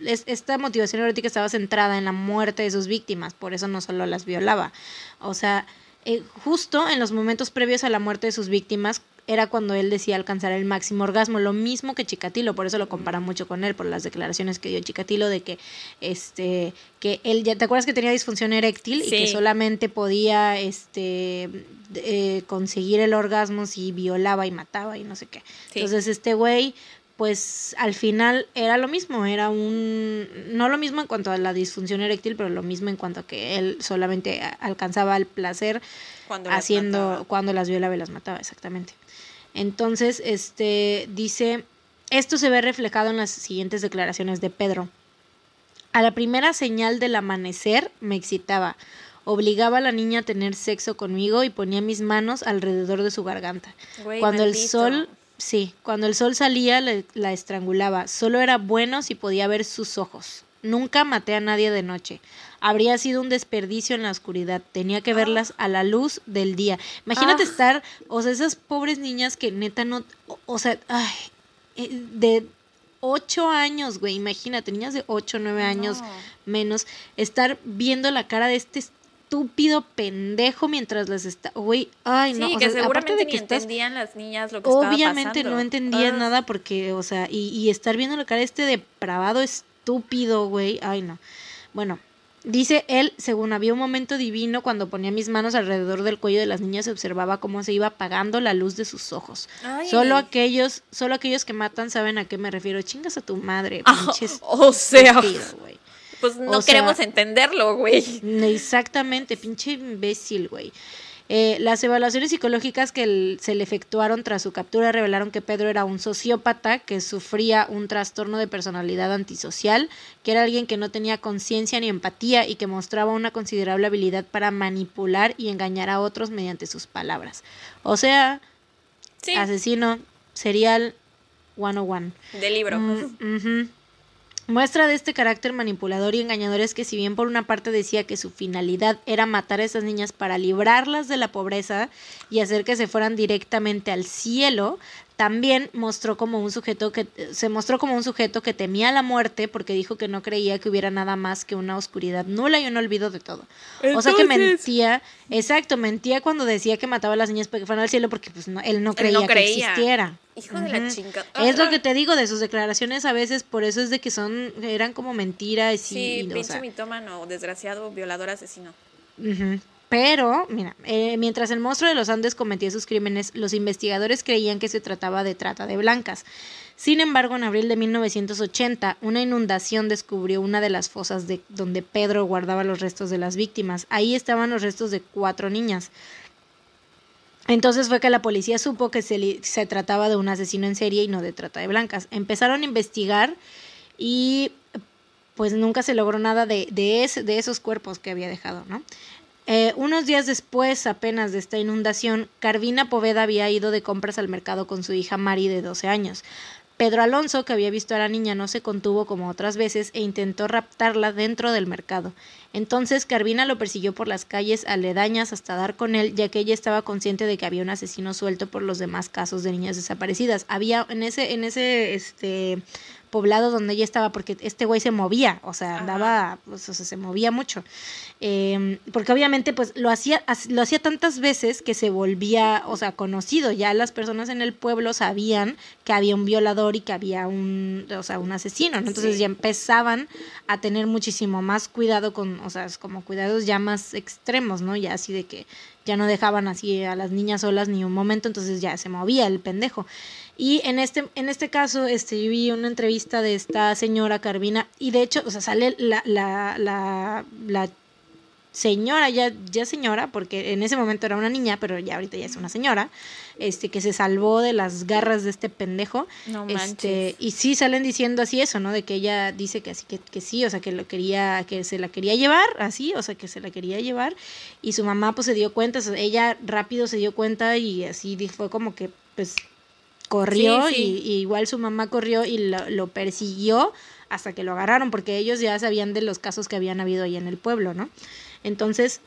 [SPEAKER 1] es- esta motivación erótica estaba centrada en la muerte de sus víctimas, por eso no solo las violaba, o sea, eh, justo en los momentos previos a la muerte de sus víctimas era cuando él decía alcanzar el máximo orgasmo, lo mismo que Chikatilo, por eso lo compara mucho con él, por las declaraciones que dio Chikatilo de que este que él ya te acuerdas que tenía disfunción eréctil y que solamente podía este eh, conseguir el orgasmo si violaba y mataba y no sé qué.
[SPEAKER 2] Sí.
[SPEAKER 1] Entonces este güey pues al final era lo mismo, era un no lo mismo en cuanto a la disfunción eréctil, pero lo mismo en cuanto a que él solamente alcanzaba el placer
[SPEAKER 2] Cuando
[SPEAKER 1] haciendo
[SPEAKER 2] mataba.
[SPEAKER 1] cuando las violaba y las mataba, exactamente. Entonces, este dice, esto se ve reflejado en las siguientes declaraciones de Pedro. A la primera señal del amanecer me excitaba. Obligaba a la niña a tener sexo conmigo y ponía mis manos alrededor de su garganta.
[SPEAKER 2] Güey,
[SPEAKER 1] cuando el sol, sí, cuando el sol salía le- la estrangulaba. Solo era bueno si podía ver sus ojos. Nunca maté a nadie de noche. Habría sido un desperdicio en la oscuridad. Tenía que verlas a la luz del día. Imagínate
[SPEAKER 2] Ah.
[SPEAKER 1] estar, o sea, esas pobres niñas que neta no, o, o sea, ay, eh, de ocho años, güey, imagínate, niñas de ocho, nueve años
[SPEAKER 2] No.
[SPEAKER 1] menos, estar viendo la cara de este estúpido pendejo mientras las está, güey, ay, no,
[SPEAKER 2] sí,
[SPEAKER 1] o
[SPEAKER 2] que
[SPEAKER 1] sea, aparte
[SPEAKER 2] seguramente
[SPEAKER 1] de
[SPEAKER 2] ni
[SPEAKER 1] que estás
[SPEAKER 2] entendían las niñas lo que
[SPEAKER 1] Obviamente no entendía
[SPEAKER 2] Ah.
[SPEAKER 1] nada porque, o sea, y, y estar viendo la cara de este depravado estúpido, güey. Ay, no. Bueno, dice él, según había un momento divino cuando ponía mis manos alrededor del cuello de las niñas, se observaba cómo se iba apagando la luz de sus ojos.
[SPEAKER 2] Ay.
[SPEAKER 1] Solo aquellos, solo aquellos que matan saben a qué me refiero. Chingas a tu madre,
[SPEAKER 2] Ah,
[SPEAKER 1] pinche
[SPEAKER 2] o sea,
[SPEAKER 1] güey.
[SPEAKER 2] Pues no
[SPEAKER 1] o sea-
[SPEAKER 2] queremos entenderlo, güey.
[SPEAKER 1] Exactamente, pinche imbécil, güey. Eh, las evaluaciones psicológicas que el- se le efectuaron tras su captura revelaron que Pedro era un sociópata que sufría un trastorno de personalidad antisocial, que era alguien que no tenía conciencia ni empatía y que mostraba una considerable habilidad para manipular y engañar a otros mediante sus palabras. O sea,
[SPEAKER 2] Sí,
[SPEAKER 1] asesino serial 101.
[SPEAKER 2] de libro.
[SPEAKER 1] Mm, ujú. Muestra de este carácter manipulador y engañador es que si bien por una parte decía que su finalidad era matar a esas niñas para librarlas de la pobreza y hacer que se fueran directamente al cielo, también mostró como un sujeto que se mostró como un sujeto que temía la muerte porque dijo que no creía que hubiera nada más que una oscuridad nula y un olvido de todo. o sea que mentía, exacto, mentía cuando decía que mataba a las niñas para que fueran al cielo porque pues no- él no creía, que
[SPEAKER 2] creía.
[SPEAKER 1] existiera.
[SPEAKER 2] Hijo de la
[SPEAKER 1] Ujú.
[SPEAKER 2] chingada.
[SPEAKER 1] Es lo que te digo de sus declaraciones a veces, por eso es de que son, eran como mentiras y,
[SPEAKER 2] Sí,
[SPEAKER 1] y, o
[SPEAKER 2] pinche
[SPEAKER 1] sea,
[SPEAKER 2] mitómano, desgraciado, violador, asesino.
[SPEAKER 1] Pero, mira, eh, mientras el monstruo de los Andes cometía sus crímenes, los investigadores creían que se trataba de trata de blancas. Sin embargo, en abril de 1980, una inundación descubrió una de las fosas de donde Pedro guardaba los restos de las víctimas. Ahí estaban los restos de cuatro niñas. Entonces fue que la policía supo que se, se trataba de un asesino en serie y no de trata de blancas. Empezaron a investigar y pues nunca se logró nada de, de, ese- de esos cuerpos que había dejado, ¿no? Eh, unos días después, apenas de esta inundación, Carvina Poveda había ido de compras al mercado con su hija Mari de 12 años. Pedro Alonso, que había visto a la niña, no se contuvo como otras veces e intentó raptarla dentro del mercado. Entonces Carvina lo persiguió por las calles aledañas hasta dar con él, ya que ella estaba consciente de que había un asesino suelto por los demás casos de niñas desaparecidas. Había en ese, en ese, este poblado donde ella estaba, porque este güey se movía, o sea, andaba, pues, o sea, se movía mucho. Em, porque obviamente, pues, lo hacía, lo hacía tantas veces que se volvía, o sea, conocido. Ya las personas en el pueblo sabían que había un violador y que había un, o sea, un asesino, Entonces ya empezaban a tener muchísimo más cuidado con, o sea, como cuidados ya más extremos, ¿no? Ya así de que ya no dejaban así a las niñas solas ni un momento, entonces ya se movía el pendejo. Y en este, en este caso, este, yo vi una entrevista de esta señora Carvina, y de hecho, o sea, sale la, la, la, la señora, ya, ya señora, porque en ese momento era una niña, pero ya ahorita ya es una señora, este, que se salvó de las garras de este pendejo.
[SPEAKER 2] No
[SPEAKER 1] este, y sí salen diciendo así eso, ¿no? De que ella dice que así que, que sí, o sea, que lo quería, que se la quería llevar, así, o sea, que se la quería llevar. Y su mamá pues se dio cuenta, o sea, ella rápido se dio cuenta y así fue como que pues corrió Y, igual su mamá corrió y lo, persiguió hasta que lo agarraron, porque ellos ya sabían de los casos que habían habido ahí en el pueblo, ¿no? Entonces,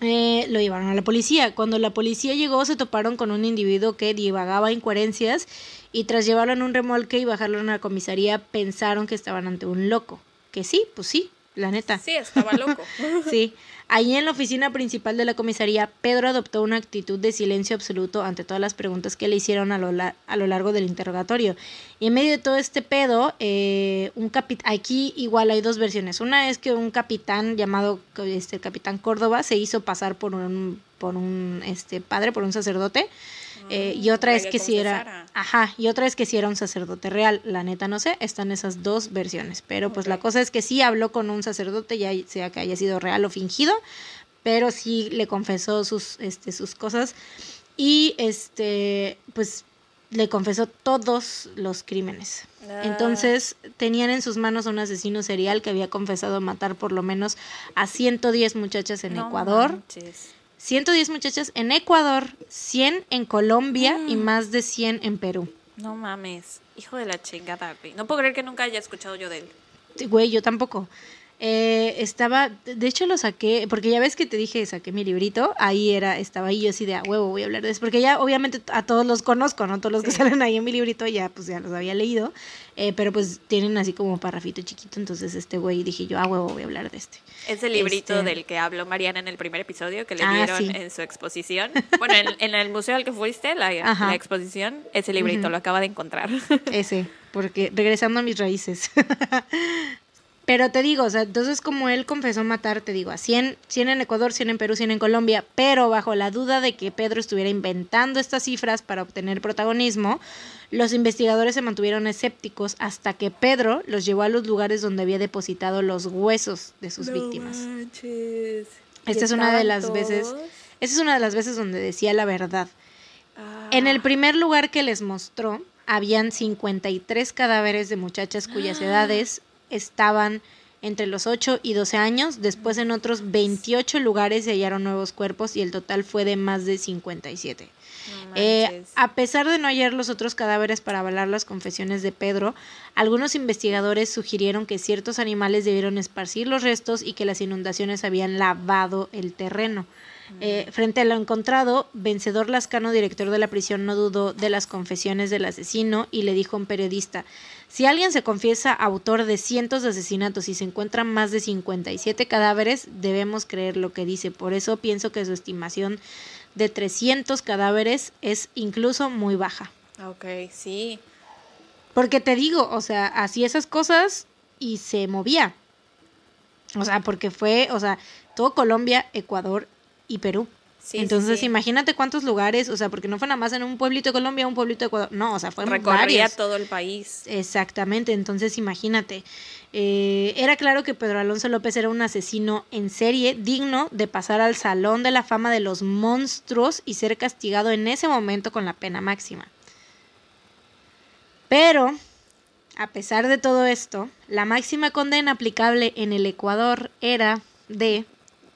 [SPEAKER 1] eh, lo llevaron a la policía. Cuando la policía llegó, se toparon con un individuo que divagaba incoherencias y tras llevarlo en un remolque y bajarlo en la comisaría, pensaron que estaban ante un loco. Que sí, pues sí, la neta.
[SPEAKER 2] Sí, estaba loco.
[SPEAKER 1] sí. Allí en la oficina principal de la comisaría, Pedro adoptó una actitud de silencio absoluto ante todas las preguntas que le hicieron a lo, a lo largo del interrogatorio. Y en medio de todo este pedo, eh, un aquí igual hay dos versiones. Una es que un capitán llamado este, capitán Córdoba se hizo pasar por un, por un este, padre, por un sacerdote. Eh, y otra es que si era, ajá, y otra es que si era un sacerdote real, la neta no sé, están esas dos versiones, pero pues la cosa es que sí habló con un sacerdote, ya sea que haya sido real o fingido, pero sí le confesó sus, este, sus cosas y este, pues le confesó todos los crímenes. Ah. Entonces tenían en sus manos a un asesino serial que había confesado matar por lo menos a 110 muchachas en Ecuador. 110 muchachas en Ecuador, 100 en Colombia y mm. más de 100 en Perú.
[SPEAKER 2] No mames, hijo de la chingada, güey. No puedo creer que nunca haya escuchado yo de él.
[SPEAKER 1] Güey, yo tampoco. Eh, estaba, de hecho lo saqué, porque ya ves que te dije, saqué mi librito, ahí era, estaba ahí yo así de a huevo, voy a hablar de eso, porque ya obviamente a todos los conozco, ¿no? Todos los que salen ahí en mi librito ya pues ya los había leído, eh, pero pues tienen así como parrafito chiquito, entonces este güey dije yo, a huevo, voy a hablar de este.
[SPEAKER 2] Es el librito este del que habló Mariana en el primer episodio que le ah, dieron en su exposición. Bueno, en, el museo al que fuiste, la, exposición, ese librito lo acaba de encontrar.
[SPEAKER 1] Ese, porque regresando a mis raíces. Pero te digo, o sea, entonces como él confesó matar, te digo, a 100, 100 en Ecuador, 100 en Perú, 100 en Colombia, pero bajo la duda de que Pedro estuviera inventando estas cifras para obtener protagonismo, los investigadores se mantuvieron escépticos hasta que Pedro los llevó a los lugares donde había depositado los huesos de sus víctimas. Esta es una de las veces, esta es una de las veces donde decía la verdad. En el ah. primer lugar que les mostró, habían 53 cadáveres de muchachas cuyas edades estaban entre los 8 y 12 años. Después en otros 28 lugares se hallaron nuevos cuerpos y el total fue de más de 57. Eh, a pesar de no hallar los otros cadáveres para avalar las confesiones de Pedro, algunos investigadores sugirieron que ciertos animales debieron esparcir los restos y que las inundaciones habían lavado el terreno. Eh, frente a lo encontrado, Vencedor Lascano, director de la prisión, no dudó de las confesiones del asesino y le dijo a un periodista, si alguien se confiesa autor de cientos de asesinatos y se encuentran más de 57 cadáveres, debemos creer lo que dice. Por eso pienso que su estimación de 300 cadáveres es incluso muy baja.
[SPEAKER 2] Ok, sí.
[SPEAKER 1] Porque te digo, o sea, hacía esas cosas y se movía. O sea, porque fue, o sea, todo Colombia, Ecuador y Perú. Entonces, imagínate cuántos lugares, o sea, porque no fue nada más en un pueblito de Colombia, un pueblito de Ecuador, no, o sea, fue en Recorría
[SPEAKER 2] todo el país.
[SPEAKER 1] Exactamente, entonces imagínate. Eh, era claro que Pedro Alonso López era un asesino en serie digno de pasar al Salón de la Fama de los Monstruos y ser castigado en ese momento con la pena máxima. Pero, a pesar de todo esto, la máxima condena aplicable en el Ecuador era de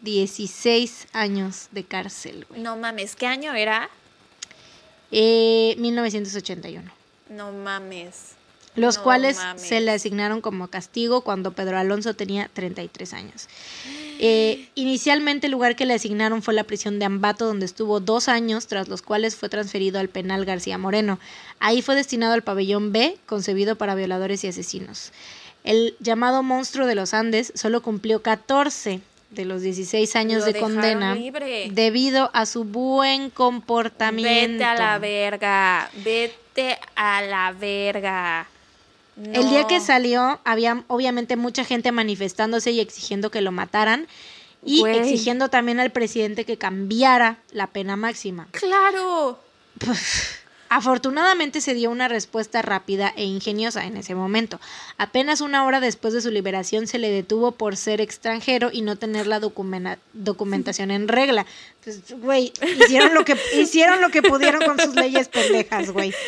[SPEAKER 1] 16 años de cárcel, güey.
[SPEAKER 2] No mames, ¿qué año era?
[SPEAKER 1] Eh, 1981.
[SPEAKER 2] No mames.
[SPEAKER 1] los
[SPEAKER 2] No
[SPEAKER 1] cuales
[SPEAKER 2] mames.
[SPEAKER 1] se le asignaron como castigo cuando Pedro Alonso tenía 33 años. Eh, inicialmente el lugar que le asignaron fue la prisión de Ambato, donde estuvo dos años, tras los cuales fue transferido al penal García Moreno. Ahí fue destinado al pabellón B, concebido para violadores y asesinos. El llamado monstruo de los Andes solo cumplió 14 de los 16 años
[SPEAKER 2] Lo
[SPEAKER 1] de condena
[SPEAKER 2] libre.
[SPEAKER 1] debido a su buen comportamiento.
[SPEAKER 2] Vete a la verga. Vete a la verga.
[SPEAKER 1] El día que salió, había obviamente mucha gente manifestándose y exigiendo que lo mataran y
[SPEAKER 2] Güey.
[SPEAKER 1] exigiendo también al presidente que cambiara la pena máxima.
[SPEAKER 2] Claro.
[SPEAKER 1] Afortunadamente se dio una respuesta rápida e ingeniosa en ese momento. Apenas una hora después de su liberación se le detuvo por ser extranjero y no tener la documena- documentación en regla. Pues, güey, hicieron lo que hicieron lo que pudieron con sus leyes pendejas, güey.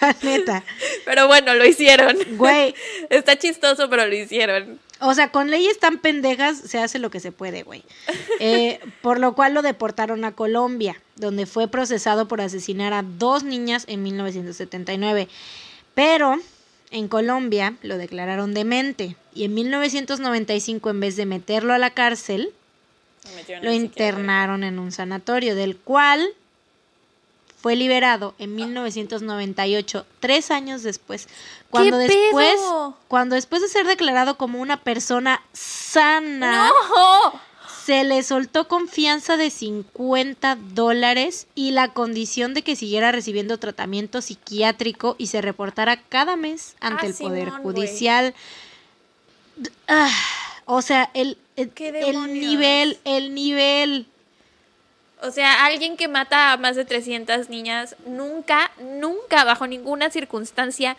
[SPEAKER 1] La neta.
[SPEAKER 2] Pero bueno, lo hicieron.
[SPEAKER 1] Güey,
[SPEAKER 2] Está chistoso, pero lo hicieron.
[SPEAKER 1] O sea, con leyes tan pendejas se hace lo que se puede, güey. Eh, por lo cual lo deportaron a Colombia, donde fue procesado por asesinar a dos niñas en 1979. Pero en Colombia lo declararon demente y en 1995 en vez de meterlo a la cárcel,
[SPEAKER 2] Lo
[SPEAKER 1] internaron en un sanatorio, del cual fue liberado en 1998, tres años después, cuando después,
[SPEAKER 2] pedo?
[SPEAKER 1] cuando después de ser declarado como una persona sana,
[SPEAKER 2] ¡No!
[SPEAKER 1] se le soltó confianza de 50 dólares y la condición de que siguiera recibiendo tratamiento psiquiátrico y se reportara cada mes ante
[SPEAKER 2] Ah,
[SPEAKER 1] el Poder
[SPEAKER 2] Simón.
[SPEAKER 1] Judicial. Ah, o sea, el, el,
[SPEAKER 2] ¿Qué
[SPEAKER 1] nivel, el nivel.
[SPEAKER 2] O sea, alguien que mata a más de 300 niñas nunca, nunca, bajo ninguna circunstancia,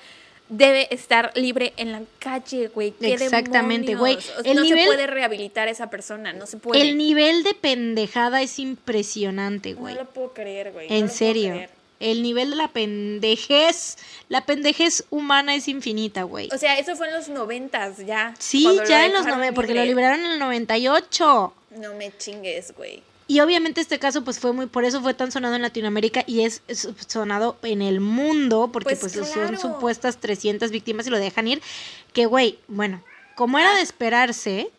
[SPEAKER 2] debe estar libre en la calle, güey. ¿Qué
[SPEAKER 1] Exactamente, güey.
[SPEAKER 2] O sea, no
[SPEAKER 1] nivel-
[SPEAKER 2] se puede rehabilitar a esa persona, no se puede.
[SPEAKER 1] El nivel de pendejada es impresionante, güey.
[SPEAKER 2] No lo puedo creer, güey.
[SPEAKER 1] en serio. El nivel de la pendejez, la pendejez humana es infinita, güey.
[SPEAKER 2] O sea, eso fue en los noventas ya.
[SPEAKER 1] Sí,
[SPEAKER 2] lo
[SPEAKER 1] ya en los 90, porque lo liberaron en el 98.
[SPEAKER 2] No me chingues, güey.
[SPEAKER 1] Y obviamente este caso pues fue muy, por eso fue tan sonado en Latinoamérica y es, es sonado en el mundo, porque
[SPEAKER 2] Pues
[SPEAKER 1] pues,
[SPEAKER 2] claro.
[SPEAKER 1] son supuestas 300 víctimas y lo dejan ir, que güey, bueno, como era de esperarse,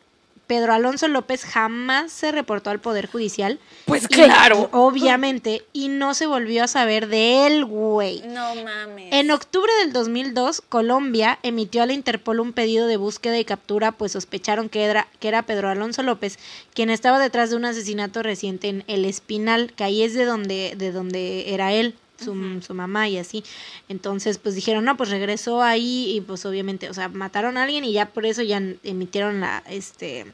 [SPEAKER 1] Pedro Alonso López jamás se reportó al Poder Judicial.
[SPEAKER 2] Pues
[SPEAKER 1] y-
[SPEAKER 2] claro.
[SPEAKER 1] obviamente, y no se volvió a saber de él, güey.
[SPEAKER 2] No mames.
[SPEAKER 1] En octubre del 2002, Colombia emitió a la Interpol un pedido de búsqueda y captura, pues sospecharon que era, que era Pedro Alonso López, quien estaba detrás de un asesinato reciente en El Espinal, que ahí es de donde, de donde era él, su, su mamá y así. Entonces, pues dijeron, no, pues regresó ahí y pues obviamente, o sea, mataron a alguien y ya por eso ya emitieron la, este,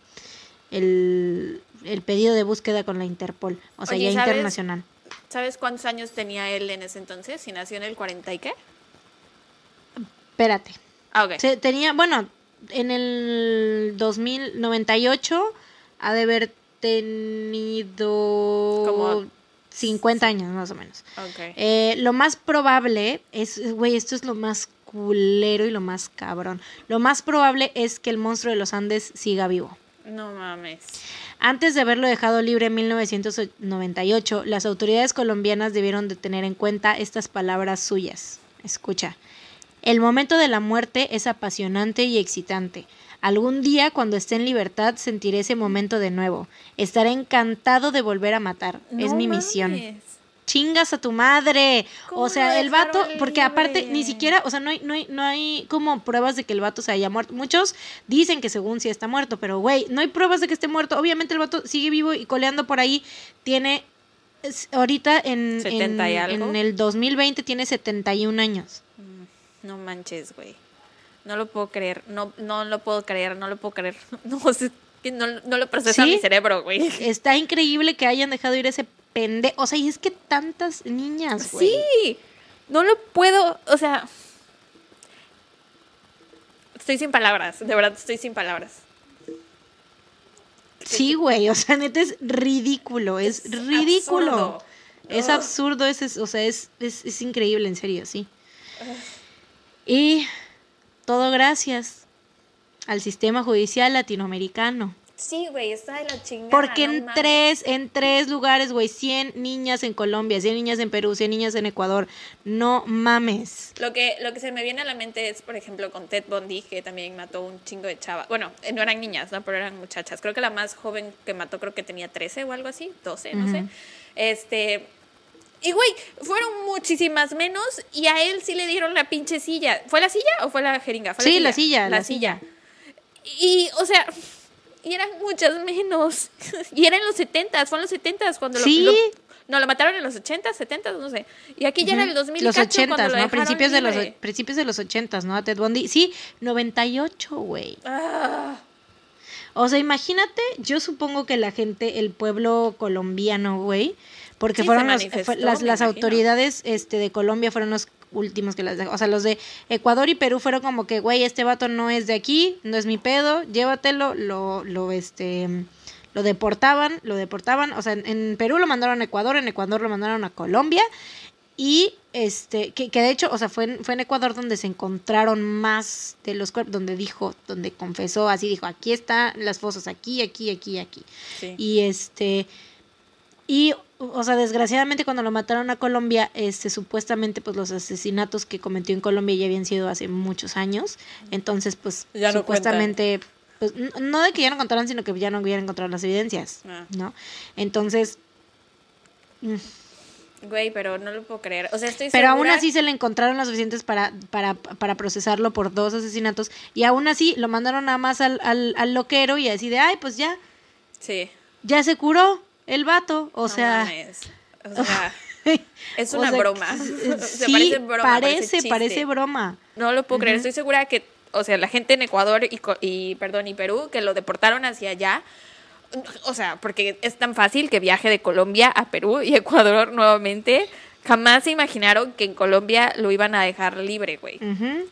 [SPEAKER 1] el, el pedido de búsqueda con la Interpol, o sea,
[SPEAKER 2] Oye,
[SPEAKER 1] ya
[SPEAKER 2] ¿sabes?
[SPEAKER 1] internacional.
[SPEAKER 2] ¿Sabes cuántos años tenía él en ese entonces? Si nació en el 40 y qué?
[SPEAKER 1] Espérate.
[SPEAKER 2] Ah, ok.
[SPEAKER 1] Se tenía, bueno, en el 2098 ha de haber tenido
[SPEAKER 2] Como-
[SPEAKER 1] 50 años más o menos. Eh, lo más probable es, güey, esto es lo más culero y lo más cabrón. Lo más probable es que el monstruo de los Andes siga vivo.
[SPEAKER 2] No mames.
[SPEAKER 1] Antes de haberlo dejado libre en 1998, las autoridades colombianas debieron de tener en cuenta estas palabras suyas. Escucha. El momento de la muerte es apasionante y excitante. Algún día, cuando esté en libertad, sentiré ese momento de nuevo. Estaré encantado de volver a matar. es mi misión.
[SPEAKER 2] mames.
[SPEAKER 1] Chingas a tu madre.
[SPEAKER 2] ¿Cómo
[SPEAKER 1] O sea, el vato, porque aparte ni siquiera, o sea, no hay, no hay, no hay como pruebas de que el vato se haya muerto. Muchos dicen que según sí está muerto, pero güey, no hay pruebas de que esté muerto. Obviamente el vato sigue vivo y coleando por ahí. Tiene, es- ahorita en, en,
[SPEAKER 2] 70 y algo.
[SPEAKER 1] en el 2020 tiene 71 años.
[SPEAKER 2] No manches, güey. No lo puedo creer. No, no lo puedo creer. No lo puedo creer. No, que no, no lo procesa
[SPEAKER 1] ¿Sí?
[SPEAKER 2] mi cerebro, güey.
[SPEAKER 1] Está increíble que hayan dejado ir ese pende. O sea, y es que tantas niñas, güey.
[SPEAKER 2] Sí. No lo puedo. O sea. Estoy sin palabras. De verdad, estoy sin palabras.
[SPEAKER 1] Sí, güey, o sea, neta es ridículo, es,
[SPEAKER 2] Es
[SPEAKER 1] ridículo.
[SPEAKER 2] absurdo.
[SPEAKER 1] Es absurdo, es, es- o sea, es, es, es increíble, en serio, sí. Y todo gracias al sistema judicial latinoamericano.
[SPEAKER 2] Sí, güey, está de la chingada.
[SPEAKER 1] Porque
[SPEAKER 2] no
[SPEAKER 1] en
[SPEAKER 2] mames.
[SPEAKER 1] tres, en tres lugares, güey, 100 niñas en Colombia, 100 niñas en Perú, 100 niñas en Ecuador. No mames.
[SPEAKER 2] Lo que, lo que se me viene a la mente es, por ejemplo, con Ted Bundy, que también mató un chingo de chavas. Bueno, eh, no eran niñas, ¿no? Pero eran muchachas. Creo que la más joven que mató, creo que tenía 13 o algo así, 12, no sé. Este. Y, güey, fueron muchísimas menos y a él sí le dieron la pinche silla. ¿Fue la silla o fue la jeringa? Fue
[SPEAKER 1] Sí, la silla,
[SPEAKER 2] La,
[SPEAKER 1] la
[SPEAKER 2] silla. Y, o sea, y eran muchas menos. Y eran los 70, fue en los 70 cuando
[SPEAKER 1] Sí.
[SPEAKER 2] lo, lo- No, lo mataron en los 80, 70, no sé. Y aquí ya era el 2000
[SPEAKER 1] Los
[SPEAKER 2] cacho, cuando
[SPEAKER 1] 80,
[SPEAKER 2] lo
[SPEAKER 1] ¿no?
[SPEAKER 2] dejaron
[SPEAKER 1] Principios de, los, principios de los 80, ¿no? A Ted Bundy. Sí, 98, güey.
[SPEAKER 2] Ah,
[SPEAKER 1] O sea, imagínate, yo supongo que la gente, el pueblo colombiano, güey, porque
[SPEAKER 2] Sí,
[SPEAKER 1] fueron los- fue- las, las autoridades este, de Colombia fueron los últimos que las dejaron. O sea, los de Ecuador y Perú fueron como que, güey, este vato no es de aquí, no es mi pedo, llévatelo, lo, lo, este, lo deportaban, lo deportaban. O sea, en, en Perú lo mandaron a Ecuador, en Ecuador lo mandaron a Colombia. Y este, que, que de hecho, o sea, fue en, fue en Ecuador donde se encontraron más de los cuerpos, donde dijo, donde confesó, así dijo, aquí están las fosas, aquí, aquí, aquí, aquí.
[SPEAKER 2] sí.
[SPEAKER 1] Y este, y, o sea, desgraciadamente cuando lo mataron a Colombia, este, supuestamente, pues los asesinatos que cometió en Colombia ya habían sido hace muchos años. Entonces, pues,
[SPEAKER 2] Ya no
[SPEAKER 1] supuestamente, pues, no de que ya no contaran, sino que ya no hubieran encontrado las evidencias,
[SPEAKER 2] Ah.
[SPEAKER 1] ¿no? Entonces, mm,
[SPEAKER 2] Güey, pero no lo puedo creer. O sea, estoy
[SPEAKER 1] pero aún
[SPEAKER 2] segura-
[SPEAKER 1] así se le encontraron las suficientes para, para, para procesarlo por dos asesinatos y aún así lo mandaron nada más al, al, al loquero y así de, ay, pues ya,
[SPEAKER 2] Sí.
[SPEAKER 1] ya se curó el vato, o
[SPEAKER 2] No
[SPEAKER 1] sea...
[SPEAKER 2] mames. O sea, es
[SPEAKER 1] o
[SPEAKER 2] una
[SPEAKER 1] sea,
[SPEAKER 2] broma.
[SPEAKER 1] Sí,
[SPEAKER 2] Se parece broma.
[SPEAKER 1] parece, parece broma.
[SPEAKER 2] No lo puedo creer. Estoy segura que, o sea, la gente en Ecuador y, y, perdón, y Perú, que lo deportaron hacia allá. O sea, porque es tan fácil que viaje de Colombia a Perú y Ecuador nuevamente. Jamás se imaginaron que en Colombia lo iban a dejar libre, güey.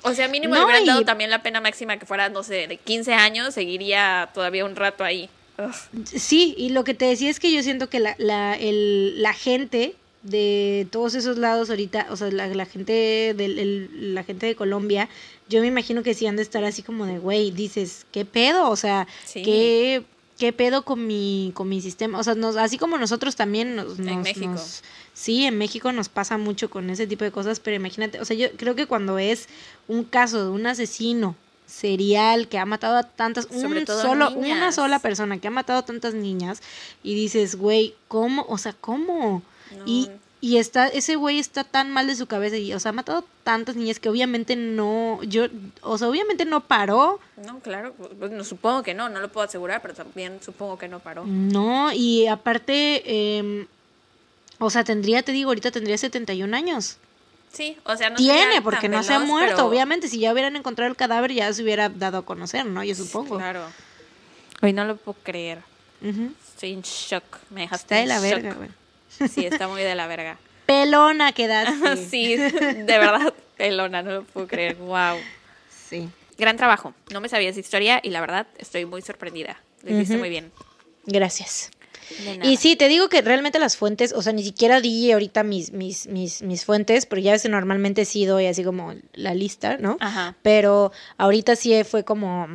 [SPEAKER 2] O sea, mínimo
[SPEAKER 1] No,
[SPEAKER 2] le hubieran
[SPEAKER 1] y-
[SPEAKER 2] dado también la pena máxima que fuera, no sé, de 15 años, seguiría todavía un rato ahí. Ugh.
[SPEAKER 1] Sí, y lo que te decía es que yo siento que la, la, el- la gente de todos esos lados ahorita, o sea, la, la gente del el- la gente de Colombia, yo me imagino que sí han de estar así como de, güey, dices, ¿qué pedo? O sea,
[SPEAKER 2] Sí.
[SPEAKER 1] ¿qué, qué pedo con mi, con mi sistema? O sea, nos, así como nosotros también nos,
[SPEAKER 2] En México.
[SPEAKER 1] nos- sí, en México nos pasa mucho con ese tipo de cosas, pero imagínate, o sea, yo creo que cuando es un caso de un asesino serial que ha matado a tantas,
[SPEAKER 2] Sobre
[SPEAKER 1] un
[SPEAKER 2] todo
[SPEAKER 1] solo,
[SPEAKER 2] niñas.
[SPEAKER 1] una sola persona que ha matado a tantas niñas y dices, güey, ¿cómo? O sea, ¿cómo?
[SPEAKER 2] No.
[SPEAKER 1] Y, y está, ese güey está tan mal de su cabeza y, o sea, ha matado tantas niñas que obviamente no, yo, o sea, obviamente no paró,
[SPEAKER 2] No, claro, pues, no, supongo que no, no lo puedo asegurar, pero también supongo que no paró.
[SPEAKER 1] no, y aparte, em, o sea, tendría, te digo, ahorita tendría 71 años.
[SPEAKER 2] Sí, o sea, no
[SPEAKER 1] Tiene, porque no se ha
[SPEAKER 2] veloz,
[SPEAKER 1] muerto,
[SPEAKER 2] pero-
[SPEAKER 1] obviamente, si ya hubieran encontrado el cadáver ya se hubiera dado a conocer, ¿no? Yo supongo.
[SPEAKER 2] Claro. Hoy no lo puedo creer.
[SPEAKER 1] Ujú.
[SPEAKER 2] Estoy en shock. Me dejaste
[SPEAKER 1] Está de la
[SPEAKER 2] shock.
[SPEAKER 1] verga, güey.
[SPEAKER 2] Sí, está muy de la verga.
[SPEAKER 1] Pelona quedaste.
[SPEAKER 2] sí, de verdad, pelona, no lo puedo creer. Wow.
[SPEAKER 1] Sí.
[SPEAKER 2] Gran trabajo. No me sabía esa historia y la verdad estoy muy sorprendida. Lo hiciste
[SPEAKER 1] Ujú.
[SPEAKER 2] muy bien.
[SPEAKER 1] Gracias. Y sí, te digo que realmente las fuentes, o sea, ni siquiera di ahorita mis, mis, mis, mis fuentes, pero ya ves normalmente sí doy así como la lista, ¿no?
[SPEAKER 2] Ajá.
[SPEAKER 1] Pero ahorita sí fue como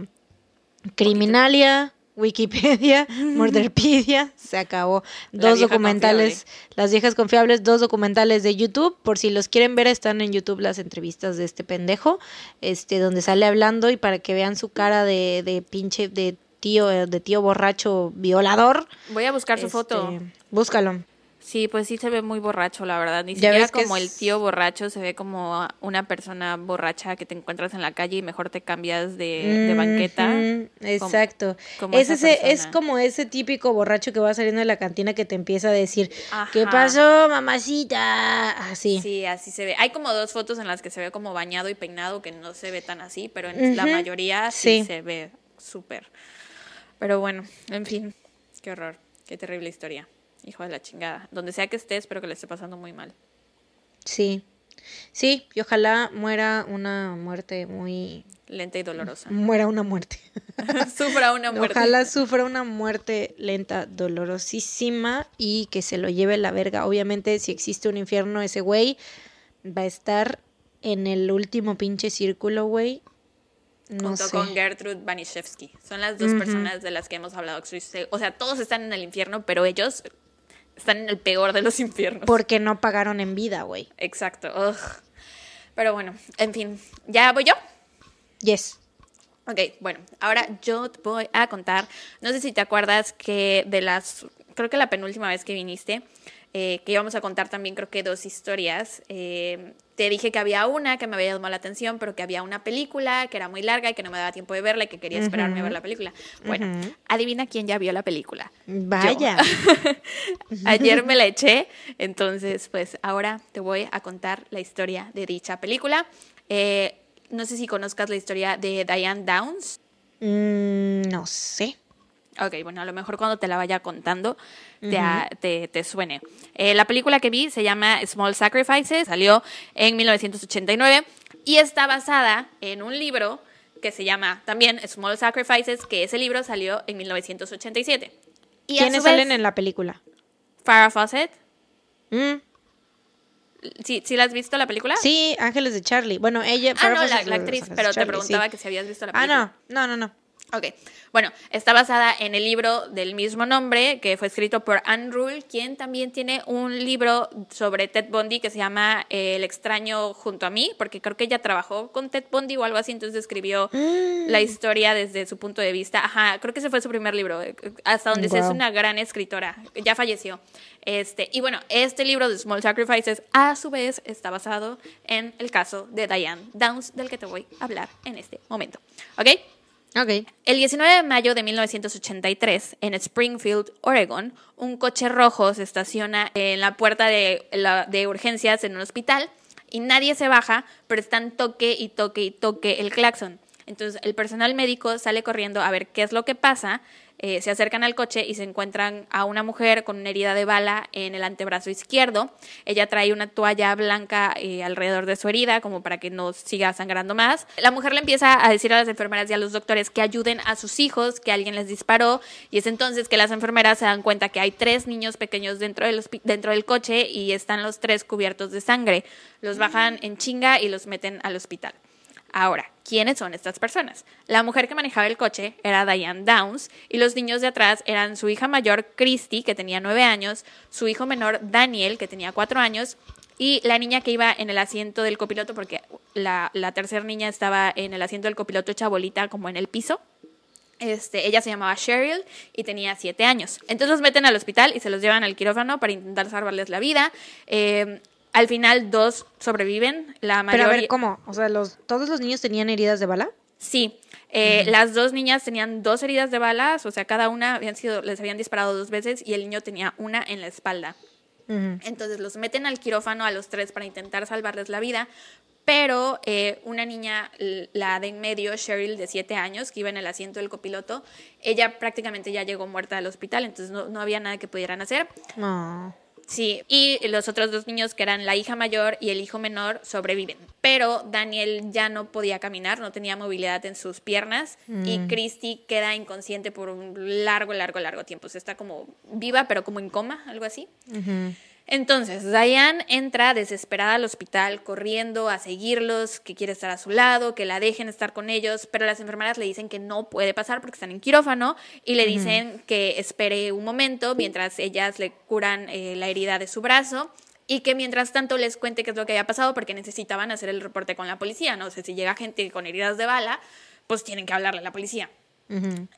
[SPEAKER 1] Criminalia, Wikipedia, Murderpedia, se acabó. Dos documentales, las viejas confiables, dos documentales de YouTube, por si los quieren ver, están en YouTube las entrevistas de este pendejo, este, donde sale hablando y para que vean su cara de, de pinche, de tío, de tío borracho violador.
[SPEAKER 2] Voy a buscar su
[SPEAKER 1] Este,
[SPEAKER 2] foto.
[SPEAKER 1] Búscalo.
[SPEAKER 2] Sí, pues sí se ve muy borracho, la verdad. Ni siquiera como
[SPEAKER 1] es-
[SPEAKER 2] el tío borracho, se ve como una persona borracha que te encuentras en la calle y mejor te cambias de, de banqueta.
[SPEAKER 1] Exacto.
[SPEAKER 2] como
[SPEAKER 1] es, ese, es como ese típico borracho que va saliendo de la cantina que te empieza a decir, ¿qué pasó, mamacita? Así.
[SPEAKER 2] Sí, así se ve. Hay como dos fotos en las que se ve como bañado y peinado, que no se ve tan así, pero en la mayoría sí,
[SPEAKER 1] sí.
[SPEAKER 2] se ve súper. Pero bueno, en fin, qué horror, qué terrible historia. Hijo de la chingada. Donde sea que esté, espero que le esté pasando muy mal.
[SPEAKER 1] Sí. Sí, y ojalá muera una muerte muy...
[SPEAKER 2] Lenta y dolorosa.
[SPEAKER 1] Muera una muerte.
[SPEAKER 2] Sufra una muerte.
[SPEAKER 1] Ojalá sufra una muerte lenta, dolorosísima y que se lo lleve la verga. Obviamente, si existe un infierno, ese güey va a estar en el último pinche círculo, güey. No
[SPEAKER 2] junto
[SPEAKER 1] sé.
[SPEAKER 2] con Gertrude Banishevsky. Son las dos personas de las que hemos hablado. O sea, todos están en el infierno, pero ellos están en el peor de los infiernos.
[SPEAKER 1] Porque no pagaron en vida, güey.
[SPEAKER 2] Exacto. ugh. Pero bueno, en fin, ¿ya voy yo?
[SPEAKER 1] Yes.
[SPEAKER 2] Ok, bueno, ahora yo te voy a contar, no sé si te acuerdas que de las, creo que la penúltima vez que viniste, eh, que íbamos a contar también creo que dos historias, eh, te dije que había una que me había llamado la atención, pero que había una película que era muy larga y que no me daba tiempo de verla y que quería esperarme a ver la película. Bueno, adivina quién ya vio la película.
[SPEAKER 1] Vaya.
[SPEAKER 2] Ayer me la eché, entonces pues ahora te voy a contar la historia de dicha película. Eh, no sé si conozcas la historia de Diane Downs.
[SPEAKER 1] Mm, no sé.
[SPEAKER 2] Ok, bueno, a lo mejor cuando te la vaya contando te, a- te, te suene. Eh, la película que vi se llama Small Sacrifices, salió en 1989 y está basada en un libro que se llama también Small Sacrifices, que ese libro salió en 1987. Y
[SPEAKER 1] ¿Quiénes salen en la película?
[SPEAKER 2] Farrah Fawcett.
[SPEAKER 1] Mm,
[SPEAKER 2] ¿Sí, ¿Sí la has visto la película?
[SPEAKER 1] sí, Ángeles de Charlie. Bueno, ella.
[SPEAKER 2] Ah,
[SPEAKER 1] Farrah
[SPEAKER 2] no, la,
[SPEAKER 1] Fawcett
[SPEAKER 2] la actriz, pero te preguntaba
[SPEAKER 1] sí.
[SPEAKER 2] que si habías visto la
[SPEAKER 1] Ah,
[SPEAKER 2] película.
[SPEAKER 1] no, no, no, no.
[SPEAKER 2] Ok, bueno, está basada en el libro del mismo nombre que fue escrito por Anne Rule, quien también tiene un libro sobre Ted Bundy que se llama eh, El extraño junto a mí, porque creo que ella trabajó con Ted Bundy o algo así, entonces escribió la historia desde su punto de vista. Ajá, creo que ese fue su primer libro, eh, hasta donde sé es una gran escritora, ya falleció. Este, y bueno, este libro de Small Sacrifices a su vez está basado en el caso de Diane Downs, del que te voy a hablar en este momento. ¿Ok?
[SPEAKER 1] Ok.
[SPEAKER 2] El 19 de mayo de 1983, en Springfield, Oregon, un coche rojo se estaciona en la puerta de, de urgencias en un hospital y nadie se baja, pero están toque y toque y toque el claxon. Entonces el personal médico sale corriendo a ver qué es lo que pasa, eh, se acercan al coche y se encuentran a una mujer con una herida de bala en el antebrazo izquierdo. Ella trae una toalla blanca eh, alrededor de su herida como para que no siga sangrando más. La mujer le empieza a decir a las enfermeras y a los doctores que ayuden a sus hijos, que alguien les disparó y es entonces que las enfermeras se dan cuenta que hay tres niños pequeños dentro del, dentro del coche y están los tres cubiertos de sangre. Los bajan en chinga y los meten al hospital. Ahora, ¿quiénes son estas personas? La mujer que manejaba el coche era Diane Downs y los niños de atrás eran su hija mayor Christy, que tenía nueve años, su hijo menor Daniel, que tenía cuatro años, y la niña que iba en el asiento del copiloto, porque la, tercera niña estaba en el asiento del copiloto hecha bolita como en el piso. Este, ella se llamaba Cheryl y tenía siete años. Entonces los meten al hospital y se los llevan al quirófano para intentar salvarles la vida. Eh, al final dos sobreviven. La
[SPEAKER 1] Pero
[SPEAKER 2] mayoría...
[SPEAKER 1] a ver, ¿cómo? O sea, los, ¿todos los niños tenían heridas de bala?
[SPEAKER 2] Sí, eh, las dos niñas tenían dos heridas de balas, o sea, cada una habían sido, les habían disparado dos veces y el niño tenía una en la espalda. Entonces los meten al quirófano a los tres para intentar salvarles la vida, pero eh, una niña, la de en medio, Cheryl, de siete años, que iba en el asiento del copiloto, ella prácticamente ya llegó muerta al hospital, entonces no, no había nada que pudieran hacer.
[SPEAKER 1] No.
[SPEAKER 2] Sí, y los otros dos niños, que eran la hija mayor y el hijo menor, sobreviven. Pero Daniel ya no podía caminar, no tenía movilidad en sus piernas y Christy queda inconsciente por un largo, largo, largo tiempo. O sea, está como viva, pero como en coma, algo así. Entonces, Diane entra desesperada al hospital, corriendo a seguirlos, que quiere estar a su lado, que la dejen estar con ellos, pero las enfermeras le dicen que no puede pasar porque están en quirófano y le dicen que espere un momento mientras ellas le curan eh, la herida de su brazo y que mientras tanto les cuente qué es lo que había pasado porque necesitaban hacer el reporte con la policía, no sé si llega gente con heridas de bala, pues tienen que hablarle a la policía.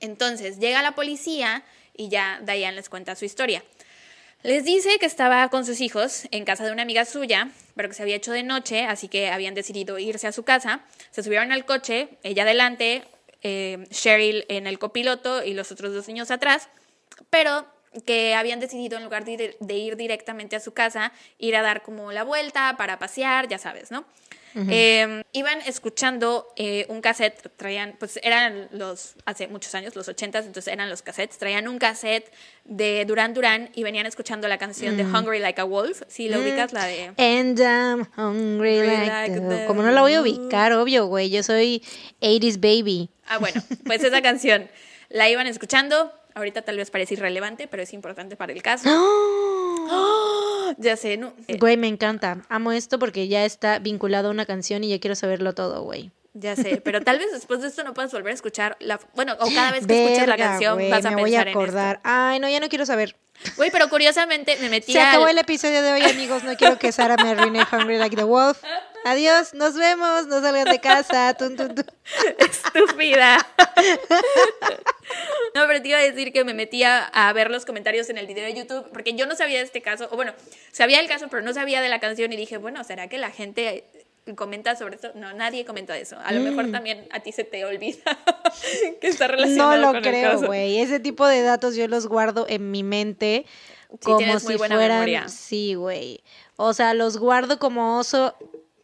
[SPEAKER 2] Entonces llega la policía y ya Diane les cuenta su historia. Les dice que estaba con sus hijos en casa de una amiga suya, pero que se había hecho de noche, así que habían decidido irse a su casa. Se subieron al coche, ella adelante, eh, Cheryl en el copiloto y los otros dos niños atrás, pero que habían decidido en lugar de ir, de ir directamente a su casa, ir a dar como la vuelta para pasear, ya sabes, ¿no? Eh, iban escuchando eh, un cassette, traían, pues eran los, hace muchos años, los ochentas, entonces eran los cassettes, traían un cassette de Duran Duran y venían escuchando la canción de Hungry Like a Wolf, si la ubicas, la de...
[SPEAKER 1] And I'm hungry
[SPEAKER 2] Hungry
[SPEAKER 1] like,
[SPEAKER 2] like
[SPEAKER 1] the-
[SPEAKER 2] the
[SPEAKER 1] Como no la voy a ubicar, obvio, güey. Yo soy 80s baby.
[SPEAKER 2] Ah, bueno, pues esa canción la iban escuchando, ahorita tal vez parece irrelevante, pero es importante para el caso. ¡Oh! Ya sé, no. eh,
[SPEAKER 1] Güey, me encanta. Amo esto porque ya está vinculado a una canción y ya quiero saberlo todo, güey.
[SPEAKER 2] Ya sé, pero tal vez después de esto no puedas volver a escuchar la... Bueno, o cada vez que escuches la
[SPEAKER 1] Verga,
[SPEAKER 2] canción
[SPEAKER 1] güey,
[SPEAKER 2] vas a
[SPEAKER 1] me
[SPEAKER 2] pensar
[SPEAKER 1] voy a
[SPEAKER 2] en esto.
[SPEAKER 1] acordar. Ay, no, ya no quiero saber.
[SPEAKER 2] Güey, pero curiosamente me metí
[SPEAKER 1] Se acabó el episodio de hoy, amigos. No quiero que Sara me arruine Hungry Like the Wolf. Adiós, nos vemos. No salgan de casa. Tun, tun, tun.
[SPEAKER 2] Estúpida. No, pero te iba a decir que me metía a ver los comentarios en el video de YouTube, porque yo no sabía de este caso, o bueno, sabía el caso, pero no sabía de la canción y dije, bueno, ¿será que la gente comenta sobre esto? No, nadie comenta eso. A lo mejor
[SPEAKER 1] Mm.
[SPEAKER 2] también a ti se te olvida que está relacionado
[SPEAKER 1] No lo
[SPEAKER 2] con
[SPEAKER 1] creo, güey. Ese tipo de datos yo los guardo en mi mente como
[SPEAKER 2] muy
[SPEAKER 1] si
[SPEAKER 2] buena
[SPEAKER 1] fueran.
[SPEAKER 2] memoria.
[SPEAKER 1] Sí, güey. O sea, los guardo como oso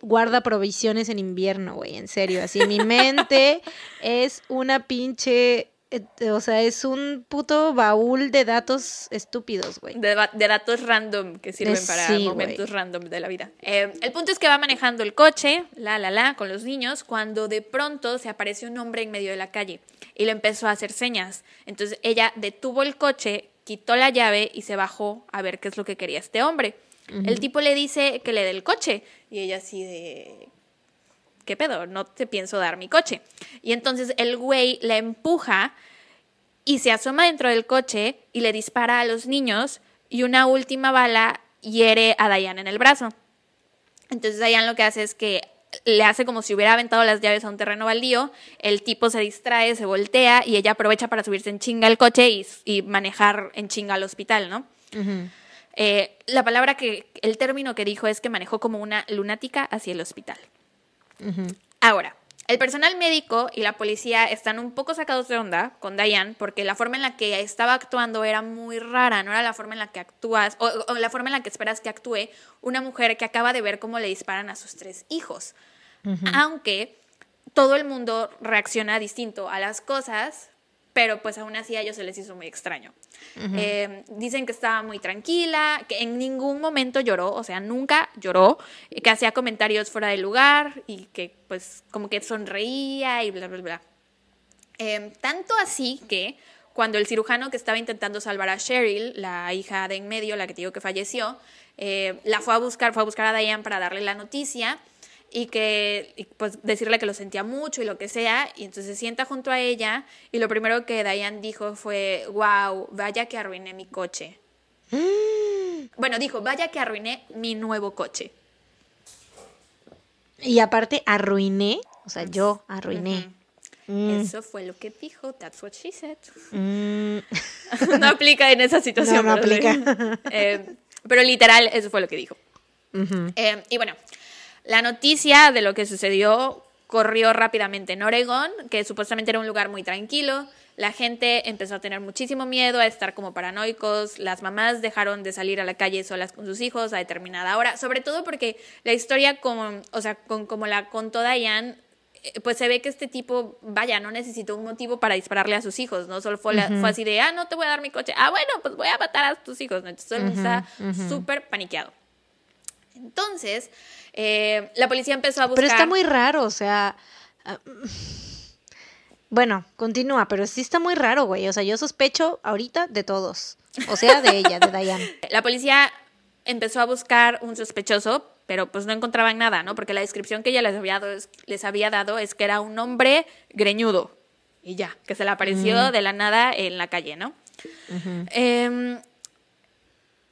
[SPEAKER 1] guarda provisiones en invierno, güey. En serio. Así mi mente es una pinche. Eh, O sea, es un puto baúl de datos estúpidos, güey.
[SPEAKER 2] De, datos random que sirven
[SPEAKER 1] Eh,
[SPEAKER 2] para
[SPEAKER 1] sí,
[SPEAKER 2] momentos random de la vida. Eh, el punto es que va manejando el coche, la, la, la, con los niños, cuando de pronto se aparece un hombre en medio de la calle y le empezó a hacer señas. Entonces ella detuvo el coche, quitó la llave y se bajó a ver qué es lo que quería este hombre. El tipo le dice que le dé el coche y ella así de... ¿Qué pedo? No te pienso dar mi coche. Y entonces el güey la empuja y se asoma dentro del coche y le dispara a los niños y una última bala hiere a Diane en el brazo. Entonces Diane lo que hace es que le hace como si hubiera aventado las llaves a un terreno baldío, el tipo se distrae, se voltea y ella aprovecha para subirse en chinga al coche y, y manejar en chinga al hospital, ¿no? Eh, la palabra que, el término que dijo es que manejó como una lunática hacia el hospital. Ahora, el personal médico y la policía están un poco sacados de onda con Diane porque la forma en la que estaba actuando era muy rara, no era la forma en la que actúas o, o la forma en la que esperas que actúe una mujer que acaba de ver cómo le disparan a sus tres hijos. Aunque todo el mundo reacciona distinto a las cosas, pero pues aún así a ellos se les hizo muy extraño. Eh, dicen que estaba muy tranquila, que en ningún momento lloró, o sea, nunca lloró, que hacía comentarios fuera de lugar y que pues como que sonreía y bla, bla, bla. Eh, tanto así que cuando el cirujano que estaba intentando salvar a Cheryl, la hija de en medio, la que te digo que falleció, eh, la fue a buscar, fue a buscar a Diane para darle la noticia y que y, pues decirle que lo sentía mucho y lo que sea, y entonces se sienta junto a ella y lo primero que Diane dijo fue, wow, vaya que arruiné mi coche. Bueno, dijo, vaya que arruiné mi nuevo coche.
[SPEAKER 1] Y aparte, arruiné. O sea, yo arruiné. Mm,
[SPEAKER 2] Eso fue lo que dijo, that's what she said.
[SPEAKER 1] mm.
[SPEAKER 2] no aplica en esa situación.
[SPEAKER 1] No, no aplica.
[SPEAKER 2] Eh, pero literal, eso fue lo que dijo. Eh, y bueno, la noticia de lo que sucedió corrió rápidamente en Oregón, que supuestamente era un lugar muy tranquilo. La gente empezó a tener muchísimo miedo, a estar como paranoicos. Las mamás dejaron de salir a la calle solas con sus hijos a determinada hora, sobre todo porque la historia, con, o sea, con, como la contó Diane, eh, pues se ve que este tipo, vaya, no necesitó un motivo para dispararle a sus hijos, ¿no? Solo fue, la- fue así de, ah, no te voy a dar mi coche. Ah, bueno, pues voy a matar a tus hijos. ¿no? Entonces el mundo está súper paniqueado. Entonces, eh, la policía empezó a buscar.
[SPEAKER 1] Pero está muy raro, o sea. ah, Bueno, continúa, pero sí está muy raro, güey. O sea, yo sospecho ahorita de todos. O sea, de ella, de Diane.
[SPEAKER 2] La policía empezó a buscar un sospechoso, pero pues no encontraban nada, ¿no? Porque la descripción que ella les había dado es, les había dado es que era un hombre greñudo. Y ya, que se le apareció de la nada en la calle, ¿no? Em,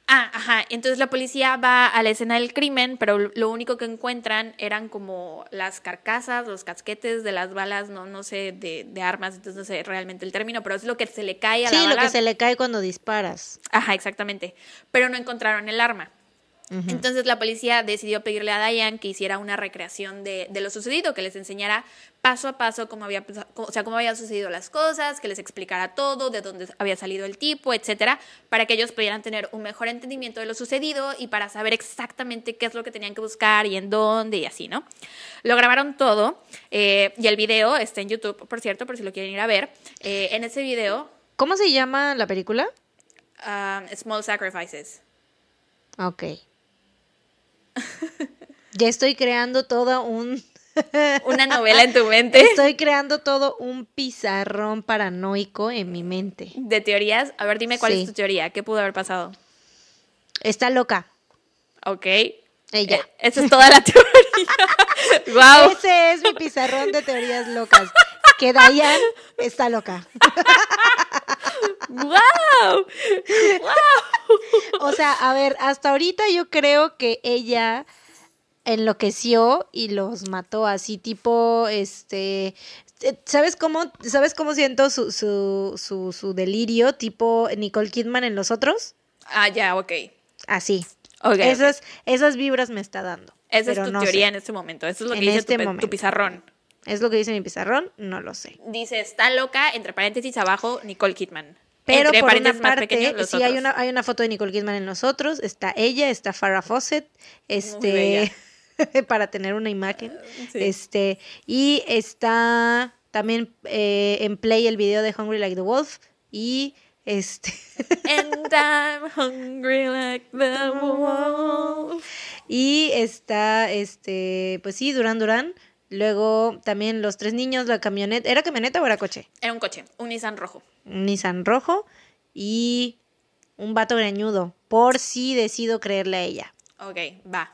[SPEAKER 2] ah, ajá. Entonces la policía va a la escena del crimen, pero lo único que encuentran eran como las carcasas, los casquetes de las balas, no, no sé, de, de armas, entonces no sé realmente el término, pero es lo que se le cae a la
[SPEAKER 1] Sí,
[SPEAKER 2] bala.
[SPEAKER 1] lo que se le cae cuando disparas.
[SPEAKER 2] Ajá, exactamente. Pero no encontraron el arma. Entonces la policía decidió pedirle a Diane que hiciera una recreación de, de lo sucedido, que les enseñara paso a paso cómo había, o sea, cómo habían sucedido las cosas, que les explicara todo, de dónde había salido el tipo, etcétera, para que ellos pudieran tener un mejor entendimiento de lo sucedido y para saber exactamente qué es lo que tenían que buscar y en dónde y así, ¿no? Lo grabaron todo eh, y el video está en YouTube, por cierto, por si lo quieren ir a ver. Eh, en ese video,
[SPEAKER 1] ¿Cómo se llama la película?
[SPEAKER 2] um, Small Sacrifices.
[SPEAKER 1] Ok. Ya estoy creando todo un.
[SPEAKER 2] Una novela en tu mente.
[SPEAKER 1] Estoy creando todo un pizarrón paranoico en mi mente.
[SPEAKER 2] De teorías, a ver, dime cuál
[SPEAKER 1] Sí.
[SPEAKER 2] es tu teoría, ¿qué pudo haber pasado?
[SPEAKER 1] Está loca.
[SPEAKER 2] Ok,
[SPEAKER 1] Ella.
[SPEAKER 2] Eh, esa es toda la teoría. wow.
[SPEAKER 1] Ese es mi pizarrón de teorías locas. Que Diane está loca.
[SPEAKER 2] wow. wow.
[SPEAKER 1] O sea, a ver, hasta ahorita yo creo que ella enloqueció y los mató así tipo este ¿Sabes cómo, ¿Sabes cómo siento su, su, su, su delirio tipo Nicole Kidman en los otros?
[SPEAKER 2] Ah, ya, ok.
[SPEAKER 1] Así.
[SPEAKER 2] Okay,
[SPEAKER 1] esas, esas vibras me está dando.
[SPEAKER 2] Esa es tu
[SPEAKER 1] no
[SPEAKER 2] teoría
[SPEAKER 1] sé.
[SPEAKER 2] en este momento. Eso es lo que
[SPEAKER 1] En
[SPEAKER 2] dice
[SPEAKER 1] este
[SPEAKER 2] tu, tu pizarrón.
[SPEAKER 1] ¿Es lo que dice mi pizarrón? No lo sé.
[SPEAKER 2] Dice, está loca, entre paréntesis abajo, Nicole Kidman.
[SPEAKER 1] Pero
[SPEAKER 2] entre
[SPEAKER 1] por una
[SPEAKER 2] más
[SPEAKER 1] parte,
[SPEAKER 2] pequeños,
[SPEAKER 1] sí hay una, hay una foto de Nicole Kidman en nosotros, está ella, está Farrah Fawcett, este, para tener una imagen,
[SPEAKER 2] Sí.
[SPEAKER 1] este, y está también eh, en play el video de Hungry Like the Wolf, y este,
[SPEAKER 2] And I'm hungry like the wolf.
[SPEAKER 1] y está, este, pues sí, Duran Duran, luego también los tres niños, la camioneta, ¿era camioneta o era coche?
[SPEAKER 2] Era un coche, un Nissan rojo.
[SPEAKER 1] un Nissan rojo y un vato greñudo, por si decido creerle a ella.
[SPEAKER 2] Ok, va.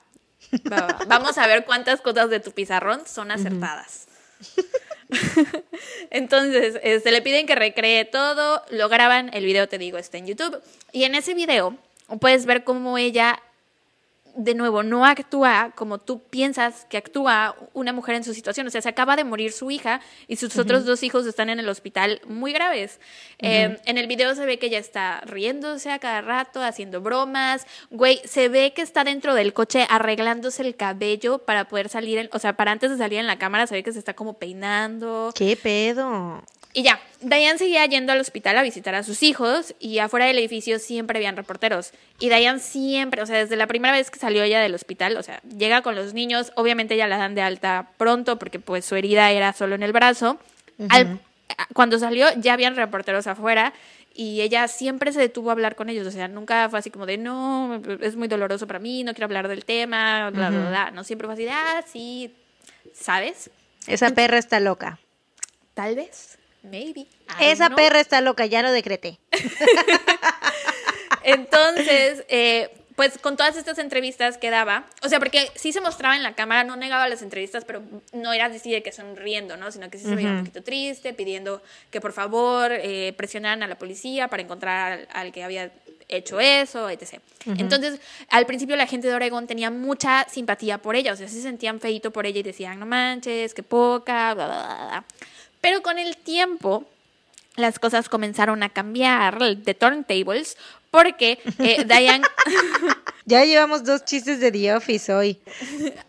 [SPEAKER 2] Va, va. Vamos a ver cuántas cosas de tu pizarrón son acertadas. Entonces, este, le piden que recree todo, lo graban, el video te digo está en YouTube. Y en ese video puedes ver cómo ella, de nuevo, no actúa como tú piensas que actúa una mujer en su situación. O sea, se acaba de morir su hija y sus otros dos hijos están en el hospital muy graves. Eh, en el video se ve que ella está riéndose a cada rato, haciendo bromas. Güey, se ve que está dentro del coche arreglándose el cabello para poder salir, en- o sea, para antes de salir en la cámara se ve que se está como peinando.
[SPEAKER 1] ¿Qué pedo?
[SPEAKER 2] Y ya, Diane seguía yendo al hospital a visitar a sus hijos y afuera del edificio siempre habían reporteros. Y Diane siempre, o sea, desde la primera vez que salió ella del hospital, o sea, llega con los niños, obviamente ya la dan de alta pronto porque pues su herida era solo en el brazo. Al- cuando salió ya habían reporteros afuera y ella siempre se detuvo a hablar con ellos, o sea, nunca fue así como de, no, es muy doloroso para mí, no quiero hablar del tema, bla, bla, bla, no, siempre fue así de, ah, sí, ¿sabes?
[SPEAKER 1] Esa perra está loca.
[SPEAKER 2] Tal vez, maybe. I
[SPEAKER 1] Esa perra está loca, ya lo decreté.
[SPEAKER 2] Entonces, eh, pues con todas estas entrevistas que daba, o sea, porque sí se mostraba en la cámara, no negaba las entrevistas, pero no era así de que sonriendo, ¿no? Sino que sí se veía un poquito triste, pidiendo que por favor eh, presionaran a la policía para encontrar al, al que había hecho eso, etc. Entonces, al principio la gente de Oregón tenía mucha simpatía por ella, o sea, se sentían feito por ella y decían, no manches, qué poca, bla, bla, bla. Pero con el tiempo, las cosas comenzaron a cambiar de turntables porque eh, Diane
[SPEAKER 1] Ya llevamos dos chistes de The Office hoy.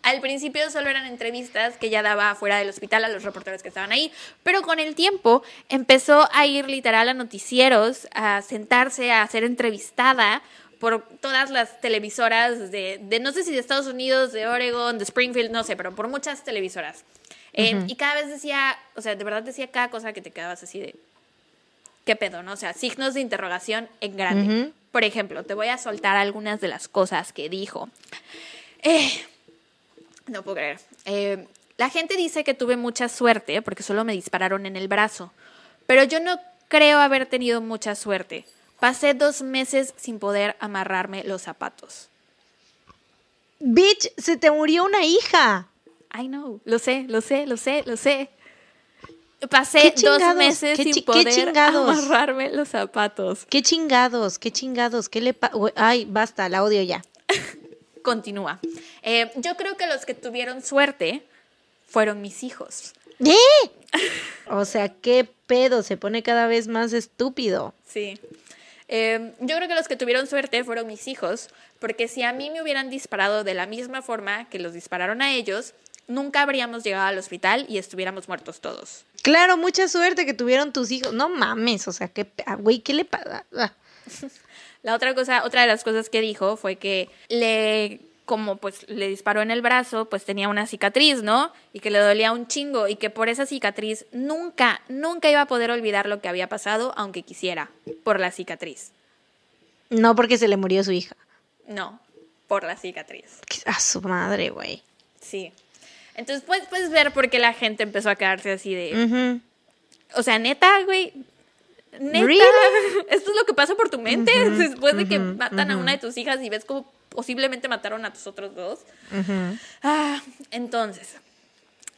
[SPEAKER 2] al principio solo eran entrevistas que ella daba fuera del hospital a los reporteros que estaban ahí, pero con el tiempo empezó a ir literal a noticieros, a sentarse, a ser entrevistada por todas las televisoras de, de no sé si de Estados Unidos, de Oregon, de Springfield, no sé, pero por muchas televisoras. Eh, Y cada vez decía, o sea, de verdad decía cada cosa que te quedabas así de, ¿qué pedo, no? O sea, signos de interrogación en grande. Por ejemplo, te voy a soltar algunas de las cosas que dijo. Eh, no puedo creer. Eh, la gente dice que tuve mucha suerte porque solo me dispararon en el brazo, pero yo no creo haber tenido mucha suerte. Pasé dos meses sin poder amarrarme los zapatos.
[SPEAKER 1] Bitch, se te murió una hija.
[SPEAKER 2] I know, lo sé, lo sé, lo sé, lo sé. Pasé
[SPEAKER 1] ¿Qué
[SPEAKER 2] dos meses
[SPEAKER 1] ¿Qué
[SPEAKER 2] sin poder amarrarme los zapatos.
[SPEAKER 1] Qué chingados, qué chingados, qué le pa Ay, basta, la odio ya.
[SPEAKER 2] Continúa. Eh, yo creo que los que tuvieron suerte fueron mis hijos.
[SPEAKER 1] ¿Eh? O sea, qué pedo, se pone cada vez más estúpido.
[SPEAKER 2] Sí. Eh, yo creo que los que tuvieron suerte fueron mis hijos, porque si a mí me hubieran disparado de la misma forma que los dispararon a ellos, nunca habríamos llegado al hospital y estuviéramos muertos todos.
[SPEAKER 1] Claro, mucha suerte que tuvieron tus hijos. No mames, o sea, qué, pe- ah, güey, ¿qué le pasa? Ah.
[SPEAKER 2] La otra cosa, otra de las cosas que dijo fue que le, como pues le disparó en el brazo, pues tenía una cicatriz, ¿no? Y que le dolía un chingo y que por esa cicatriz nunca, nunca iba a poder olvidar lo que había pasado, aunque quisiera, por la cicatriz.
[SPEAKER 1] No porque se le murió su hija.
[SPEAKER 2] No, por la cicatriz.
[SPEAKER 1] A su madre, güey.
[SPEAKER 2] Sí. Entonces puedes, puedes ver por qué la gente empezó a quedarse así de... O sea, neta, güey, Neta,
[SPEAKER 1] ¿Really?
[SPEAKER 2] esto es lo que pasa por tu mente después de que matan a una de tus hijas y ves cómo posiblemente mataron a tus otros dos. Ah, entonces,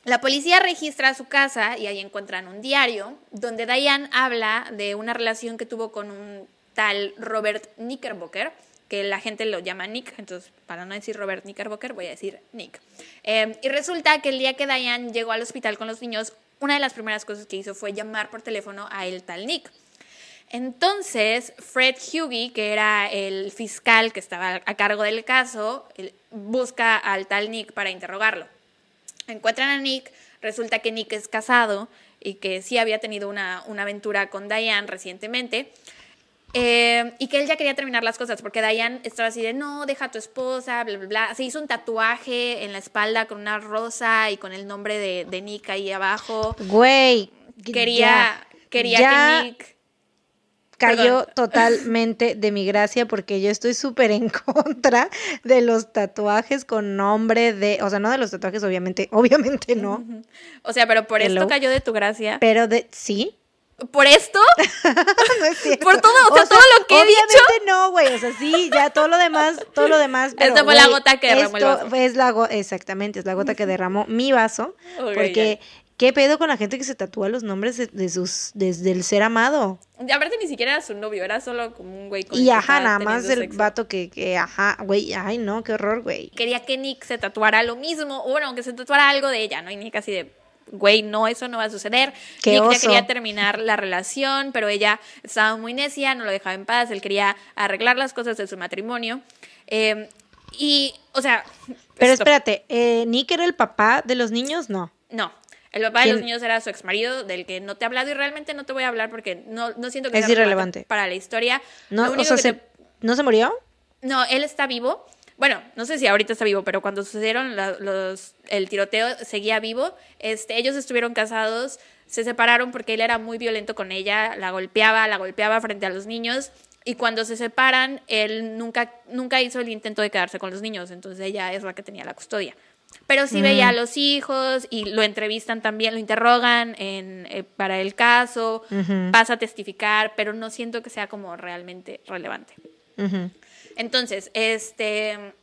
[SPEAKER 2] la policía registra su casa y ahí encuentran un diario donde Diane habla de una relación que tuvo con un tal Robert Knickerbocker, que la gente lo llama Nick, entonces para no decir Robert Knickerbocker voy a decir Nick. Eh, y resulta que el día que Diane llegó al hospital con los niños, una de las primeras cosas que hizo fue llamar por teléfono a el tal Nick. Entonces, Fred Hughie, que era el fiscal que estaba a cargo del caso, busca al tal Nick para interrogarlo. Encuentran a Nick, resulta que Nick es casado y que sí había tenido una, una aventura con Diane recientemente. Eh, y que él ya quería terminar las cosas porque Diane estaba así de no, deja a tu esposa, bla, bla, bla. Se hizo un tatuaje en la espalda con una rosa y con el nombre de, de Nick ahí abajo.
[SPEAKER 1] Güey.
[SPEAKER 2] Quería,
[SPEAKER 1] ya,
[SPEAKER 2] quería
[SPEAKER 1] ya
[SPEAKER 2] que Nick.
[SPEAKER 1] Cayó
[SPEAKER 2] Perdón.
[SPEAKER 1] totalmente de mi gracia porque yo estoy súper en contra de los tatuajes con nombre de, o sea, no de los tatuajes, obviamente, obviamente no,
[SPEAKER 2] O sea, pero por
[SPEAKER 1] Hello.
[SPEAKER 2] esto cayó de tu gracia.
[SPEAKER 1] pero de, sí,
[SPEAKER 2] ¿Por esto?
[SPEAKER 1] no es cierto.
[SPEAKER 2] Por todo, o sea, todo lo que he
[SPEAKER 1] obviamente
[SPEAKER 2] dicho.
[SPEAKER 1] no, güey, o sea, sí, ya todo lo demás, todo lo demás. Pero,
[SPEAKER 2] Esta fue la gota que derramó el vaso.
[SPEAKER 1] Es la go- exactamente, es la gota que derramó mi vaso, porque ¿qué pedo con la gente que se tatúa los nombres de, de sus, desde el ser amado?
[SPEAKER 2] Y aparte ni siquiera era su novio, era solo como un güey con
[SPEAKER 1] Y ajá, nada más el
[SPEAKER 2] sexo.
[SPEAKER 1] vato que, que, ajá, güey, ay, no, qué horror, güey.
[SPEAKER 2] Quería que Nick se tatuara lo mismo, o bueno, que se tatuara algo de ella, ¿no? Y Nick así de, güey, no, eso no va a suceder.
[SPEAKER 1] Qué
[SPEAKER 2] Nick ya
[SPEAKER 1] oso.
[SPEAKER 2] quería terminar la relación, pero ella estaba muy necia, no lo dejaba en paz, él quería arreglar las cosas de su matrimonio. Eh, y, o sea...
[SPEAKER 1] Pero espérate, eh, ¿Nick era el papá de los niños? No.
[SPEAKER 2] No. El papá de los niños era su exmarido, del que no te he hablado y realmente no te voy a hablar porque no, no siento que
[SPEAKER 1] Es
[SPEAKER 2] sea
[SPEAKER 1] irrelevante.
[SPEAKER 2] para la historia.
[SPEAKER 1] o sea, se- ¿no se murió?
[SPEAKER 2] No, él está vivo. Bueno, no sé si ahorita está vivo, pero cuando sucedieron la- los, el tiroteo seguía vivo. Este, ellos estuvieron casados, se separaron porque él era muy violento con ella, la golpeaba, la golpeaba frente a los niños. Y cuando se separan, él nunca, nunca hizo el intento de quedarse con los niños, entonces ella es la que tenía la custodia. Pero sí veía a los hijos y lo entrevistan también, lo interrogan en, eh, para el caso, pasa a testificar, pero no siento que sea como realmente relevante.
[SPEAKER 1] Ujú.
[SPEAKER 2] Entonces, este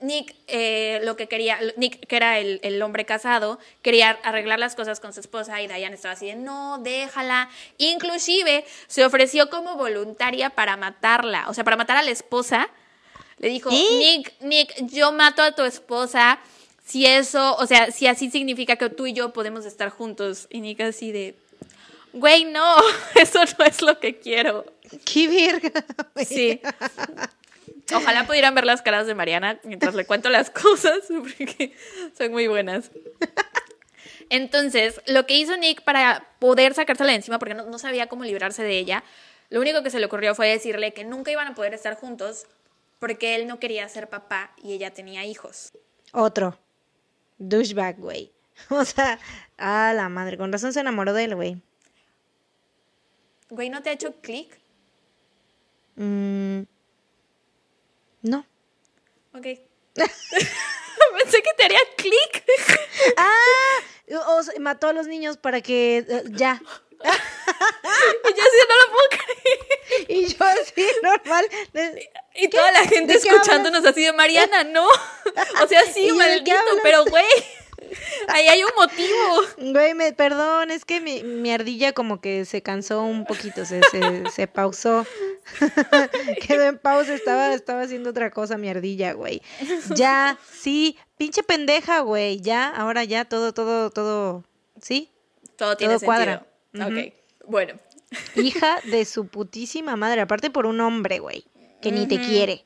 [SPEAKER 2] Nick eh, lo que quería, Nick, que era el, el hombre casado, quería arreglar las cosas con su esposa y Diane estaba así de no, déjala. Inclusive se ofreció como voluntaria para matarla, o sea, para matar a la esposa. Le dijo. Nick, Nick, yo mato a tu esposa. Si eso, o sea, si así significa que tú y yo podemos estar juntos. Y Nick así de, güey, no, eso no es lo que quiero.
[SPEAKER 1] ¡Qué verga!
[SPEAKER 2] Sí. Ojalá pudieran ver las caras de Mariana mientras le cuento las cosas, porque son muy buenas. Entonces, lo que hizo Nick para poder sacársela de encima, porque no, no sabía cómo librarse de ella, lo único que se le ocurrió fue decirle que nunca iban a poder estar juntos porque él no quería ser papá y ella tenía hijos.
[SPEAKER 1] Otro. Douchebag, güey. O sea, a la madre. Con razón se enamoró de él, güey.
[SPEAKER 2] Güey, ¿no te ha hecho clic?
[SPEAKER 1] Mm, no.
[SPEAKER 2] Ok. Pensé que te haría clic.
[SPEAKER 1] ¡Ah! O mató a los niños para que. eh, ya.
[SPEAKER 2] Y yo así no lo puedo creer.
[SPEAKER 1] Y yo así, normal. de-
[SPEAKER 2] Y toda la gente
[SPEAKER 1] ¿De qué
[SPEAKER 2] escuchándonos así de Mariana, no. O sea,
[SPEAKER 1] ¿Y
[SPEAKER 2] sí, maldito, pero güey, ahí hay un motivo.
[SPEAKER 1] Güey, me, perdón, es que mi, mi ardilla como que se cansó un poquito, se, se, se pausó. Quedó en pausa, estaba, estaba haciendo otra cosa mi ardilla, güey. Ya, sí, pinche pendeja, güey. Ya, ahora ya, todo, todo, todo. ¿Sí?
[SPEAKER 2] Todo tiene
[SPEAKER 1] Todo cuadra.
[SPEAKER 2] sentido. Ok, bueno.
[SPEAKER 1] Hija de su putísima madre, aparte por un hombre, güey, que ni te quiere.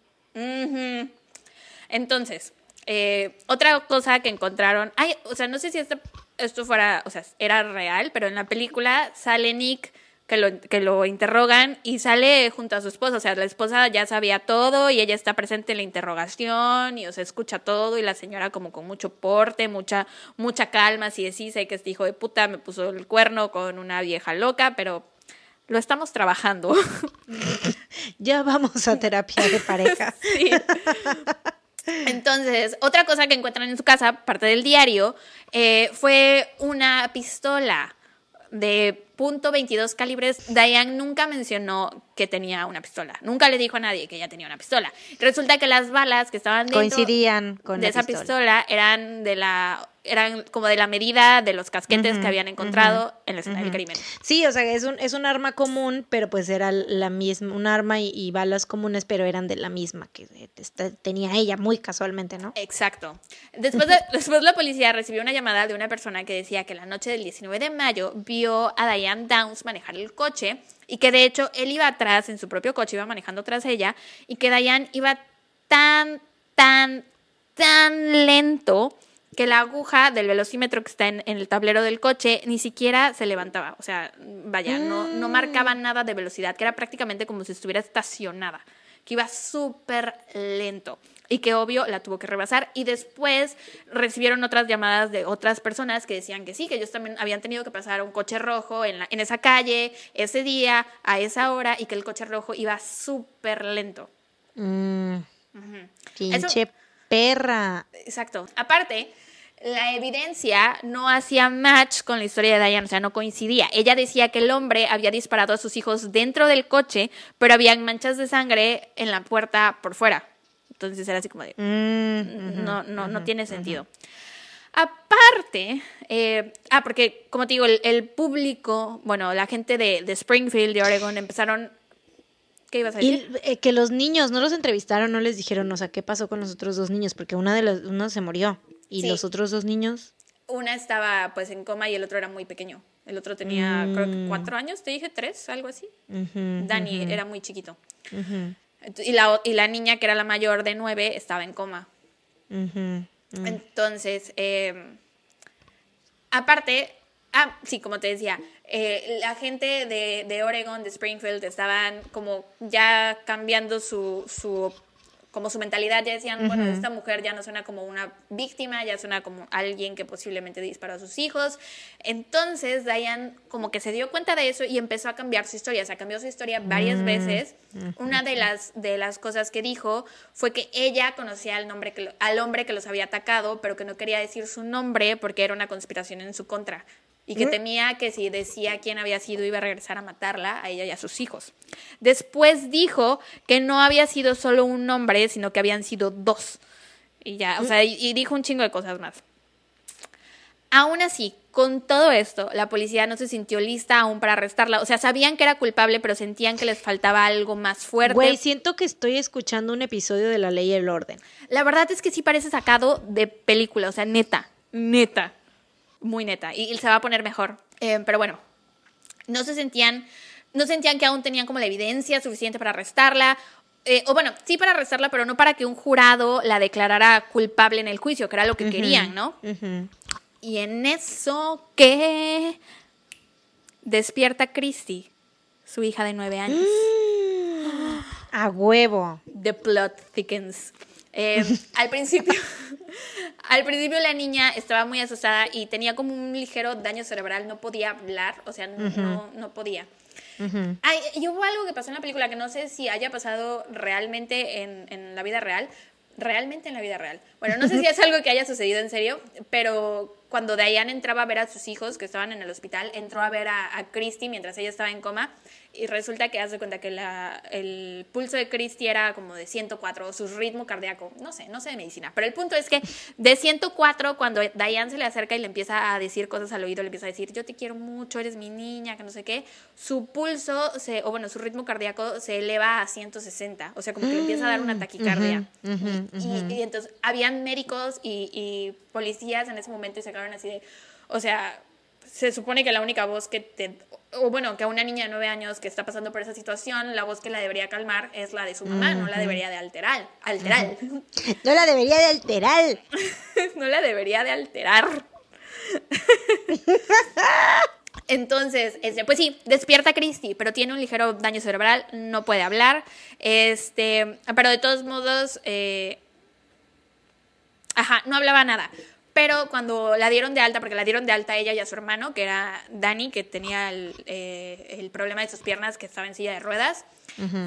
[SPEAKER 2] Entonces, eh, otra cosa que encontraron, ay, o sea, no sé si este- esto fuera, o sea, era real, pero en la película sale Nick que lo, que lo interrogan y sale junto a su esposa, o sea, la esposa ya sabía todo y ella está presente en la interrogación y, o sea, escucha todo y la señora como con mucho porte, mucha, mucha calma, así de sí, sé que este hijo de puta me puso el cuerno con una vieja loca, pero lo estamos trabajando.
[SPEAKER 1] Ya vamos a terapia de pareja.
[SPEAKER 2] Sí. Entonces, otra cosa que encuentran en su casa, parte del diario, eh, fue una pistola de punto .22 calibres, Diane nunca mencionó que tenía una pistola. Nunca le dijo a nadie que ella tenía una pistola. Resulta que las balas que estaban dentro
[SPEAKER 1] Coincidían con
[SPEAKER 2] de
[SPEAKER 1] la
[SPEAKER 2] esa
[SPEAKER 1] pistola.
[SPEAKER 2] pistola eran de la eran como de la medida de los casquetes que habían encontrado en la escena del crimen.
[SPEAKER 1] Sí, o sea, es un, es un arma común, pero pues era la misma, un arma y, y balas comunes, pero eran de la misma que esta- tenía ella muy casualmente, ¿no?
[SPEAKER 2] Exacto. Después, de- después la policía recibió una llamada de una persona que decía que la noche del 19 de mayo vio a Diane Downs manejar el coche y que de hecho él iba atrás en su propio coche, iba manejando tras ella y que Diane iba tan, tan, tan lento que la aguja del velocímetro que está en, en el tablero del coche ni siquiera se levantaba. O sea, vaya, no, no marcaba nada de velocidad, que era prácticamente como si estuviera estacionada, que iba súper lento y que obvio la tuvo que rebasar. Y después recibieron otras llamadas de otras personas que decían que sí, que ellos también habían tenido que pasar un coche rojo en, la- en esa calle, ese día, a esa hora, y que el coche rojo iba súper lento.
[SPEAKER 1] Mm, pinche perra.
[SPEAKER 2] Exacto. Aparte, la evidencia no hacía match con la historia de Diane, o sea, no coincidía. Ella decía que el hombre había disparado a sus hijos dentro del coche, pero habían manchas de sangre en la puerta por fuera. Entonces era así como de,
[SPEAKER 1] Mm,
[SPEAKER 2] no, no, no tiene sentido. Aparte, eh, ah, porque como te digo, el, el público, bueno, la gente de, de Springfield, de Oregon, empezaron... ¿Qué ibas a decir?
[SPEAKER 1] Y eh, que los niños no los entrevistaron, no les dijeron, o sea, ¿qué pasó con los otros dos niños? Porque una de los, uno se murió. Y
[SPEAKER 2] Sí.
[SPEAKER 1] los otros dos niños.
[SPEAKER 2] Una estaba pues en coma y el otro era muy pequeño. El otro tenía, creo que
[SPEAKER 1] Mm.
[SPEAKER 2] cuatro años, te dije, tres, algo así. Dani era muy chiquito. Y la, y la niña, que era la mayor de nueve, estaba en coma. Entonces, eh, aparte, ah, sí, como te decía, eh, la gente de, de Oregon, de Springfield, estaban como ya cambiando su, su como su mentalidad, ya decían, bueno, esta mujer ya no suena como una víctima, ya suena como alguien que posiblemente disparó a sus hijos. Entonces, Diane como que se dio cuenta de eso y empezó a cambiar su historia, o sea, cambió su historia varias veces. Una de las, de las cosas que dijo fue que ella conocía al, nombre que lo- al hombre que los había atacado, pero que no quería decir su nombre porque era una conspiración en su contra. Y que temía que si decía quién había sido iba a regresar a matarla a ella y a sus hijos. Después dijo que no había sido solo un hombre, sino que habían sido dos. Y ya, o sea, y, y dijo un chingo de cosas más. Aún así, con todo esto, la policía no se sintió lista aún para arrestarla. O sea, sabían que era culpable, pero sentían que les faltaba algo más fuerte.
[SPEAKER 1] Güey, siento que estoy escuchando un episodio de La Ley y el Orden.
[SPEAKER 2] La verdad es que sí parece sacado de película, o sea, neta, neta, muy neta. Y, y se va a poner mejor. Eh, pero bueno, no se sentían, no sentían que aún tenían como la evidencia suficiente para arrestarla. Eh, o bueno, sí para arrestarla, pero no para que un jurado la declarara culpable en el juicio, que era lo que querían, ¿no? Y en eso que despierta Christy, su hija de nueve años.
[SPEAKER 1] A huevo.
[SPEAKER 2] The plot thickens. Eh, al principio, al principio la niña estaba muy asustada y tenía como un ligero daño cerebral, no podía hablar, o sea, no, no podía.
[SPEAKER 1] Ujú.
[SPEAKER 2] Ay, y hubo algo que pasó en la película que no sé si haya pasado realmente en, en la vida real. Realmente en la vida real. Bueno, no sé si es algo que haya sucedido en serio, pero cuando Diane entraba a ver a sus hijos que estaban en el hospital, entró a ver a, a Christy mientras ella estaba en coma y resulta que hace cuenta que la, el pulso de Christy era como de 104, o su ritmo cardíaco, no sé, no sé de medicina, pero el punto es que de 104 cuando Diane se le acerca y le empieza a decir cosas al oído, le empieza a decir, yo te quiero mucho, eres mi niña, que no sé qué, su pulso, se, o bueno, su ritmo cardíaco se eleva a 160, o sea, como que le empieza a dar una taquicardia.
[SPEAKER 1] Ujú,
[SPEAKER 2] Y, y entonces habían médicos y, y policías en ese momento y se quedaron así de, o sea, se supone que la única voz que te, o bueno, que a una niña de nueve años que está pasando por esa situación, la voz que la debería calmar es la de su mamá, no la debería de alterar, alterar,
[SPEAKER 1] No la debería de alterar.
[SPEAKER 2] no la debería de alterar. Entonces, este, pues sí, despierta Christy, pero tiene un ligero daño cerebral, no puede hablar, este, pero de todos modos, eh, ajá, no hablaba nada. Pero cuando la dieron de alta, porque la dieron de alta a ella y a su hermano, que era Danny, que tenía el, eh, el problema de sus piernas, que estaba en silla de ruedas,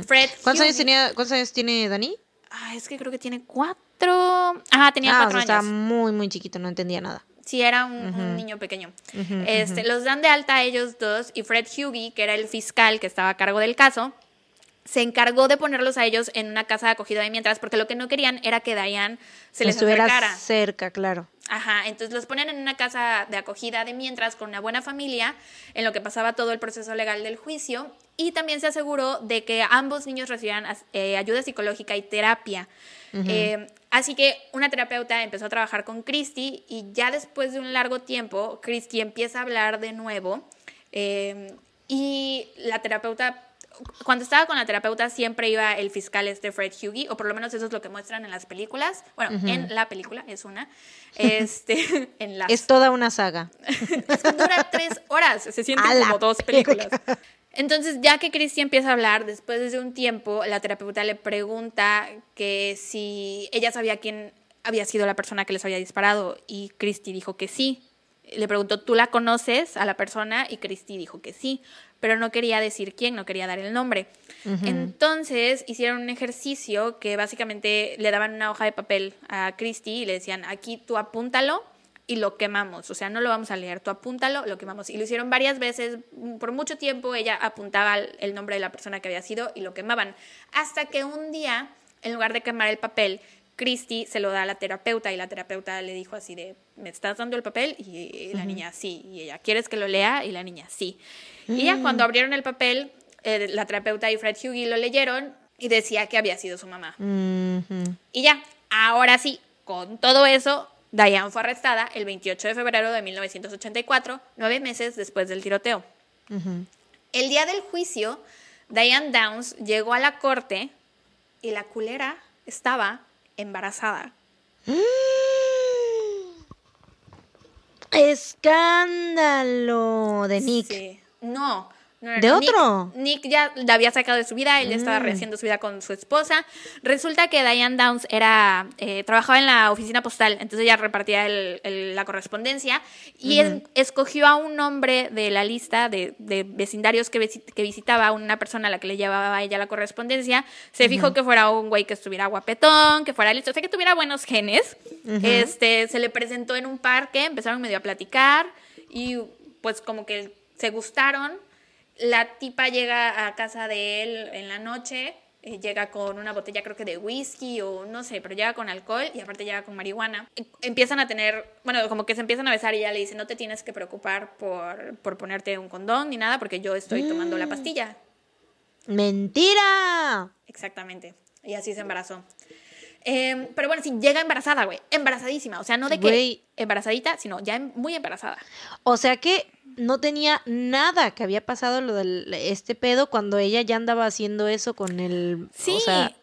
[SPEAKER 2] Fred.
[SPEAKER 1] ¿Cuántos años, tenía, ¿Cuántos años tiene Dani?
[SPEAKER 2] Ah, es que creo que tiene cuatro. Ajá, tenía
[SPEAKER 1] ah, o
[SPEAKER 2] cuatro
[SPEAKER 1] sea,
[SPEAKER 2] años.
[SPEAKER 1] estaba muy, muy chiquito, no entendía nada.
[SPEAKER 2] Sí, era un, un niño pequeño. este, Los dan de alta a ellos dos y Fred Hughie, que era el fiscal que estaba a cargo del caso, se encargó de ponerlos a ellos en una casa de acogida de mientras, porque lo que no querían era que Diane se les
[SPEAKER 1] Estuviera
[SPEAKER 2] acercara.
[SPEAKER 1] cerca, claro.
[SPEAKER 2] Ajá, entonces los ponen en una casa de acogida de mientras con una buena familia, en lo que pasaba todo el proceso legal del juicio, y también se aseguró de que ambos niños recibieran eh, ayuda psicológica y terapia. Eh, así que una terapeuta empezó a trabajar con Christy y ya después de un largo tiempo, Christy empieza a hablar de nuevo eh, y la terapeuta cuando estaba con la terapeuta siempre iba el fiscal este Fred Hughie, o por lo menos eso es lo que muestran en las películas. Bueno, en la película es una. Este, en las...
[SPEAKER 1] Es toda una saga.
[SPEAKER 2] es que dura tres horas, se sienten como dos películas. Entonces, ya que Christy empieza a hablar, después de un tiempo, la terapeuta le pregunta que si ella sabía quién había sido la persona que les había disparado, y Christy dijo que sí. Le preguntó, ¿tú la conoces a la persona? Y Christy dijo que sí pero no quería decir quién, no quería dar el nombre. Entonces hicieron un ejercicio que básicamente le daban una hoja de papel a Christy y le decían, aquí tú apúntalo y lo quemamos, o sea, no lo vamos a leer, tú apúntalo, lo quemamos. Y lo hicieron varias veces, por mucho tiempo ella apuntaba el nombre de la persona que había sido y lo quemaban, hasta que un día, en lugar de quemar el papel, Christy se lo da a la terapeuta y la terapeuta le dijo así de, ¿me estás dando el papel? Y la niña, sí. Y ella, ¿quieres que lo lea? Y la niña, sí. Y ya cuando mm. abrieron el papel, eh, la terapeuta y Fred Hughie lo leyeron y decía que había sido su mamá. Y ya, ahora sí, con todo eso, Diane fue arrestada el 28 de febrero de 1984, nueve meses después del tiroteo. El día del juicio, Diane Downs llegó a la corte y la culera estaba embarazada.
[SPEAKER 1] Escándalo de Nick.
[SPEAKER 2] Sí. No,
[SPEAKER 1] ¿De otro?
[SPEAKER 2] Nick, ya la había sacado de su vida, él ya estaba mm. rehaciendo su vida con su esposa. Resulta que Diane Downs era, eh, trabajaba en la oficina postal, entonces ella repartía la correspondencia y escogió a un hombre de la lista de, vecindarios que, que, visitaba, una persona a la que le llevaba a ella la correspondencia. Se fijó que fuera un güey que estuviera guapetón, que fuera listo, o sea, que tuviera buenos genes. este, se le presentó en un parque, empezaron medio a platicar y pues como que se gustaron. La tipa llega a casa de él en la noche, eh, llega con una botella creo que de whisky o no sé, pero llega con alcohol y aparte llega con marihuana. Empiezan a tener, bueno, como que se empiezan a besar y ella le dice, no te tienes que preocupar por, por ponerte un condón ni nada porque yo estoy tomando la mm. pastilla.
[SPEAKER 1] Mentira.
[SPEAKER 2] Exactamente. Y así se embarazó. Em, pero bueno, sí, llega embarazada, güey. Embarazadísima. O sea, no de que embarazadita, sino ya em, muy embarazada.
[SPEAKER 1] O sea que no tenía nada que había pasado lo de este pedo cuando ella ya andaba haciendo eso con el...
[SPEAKER 2] Sí,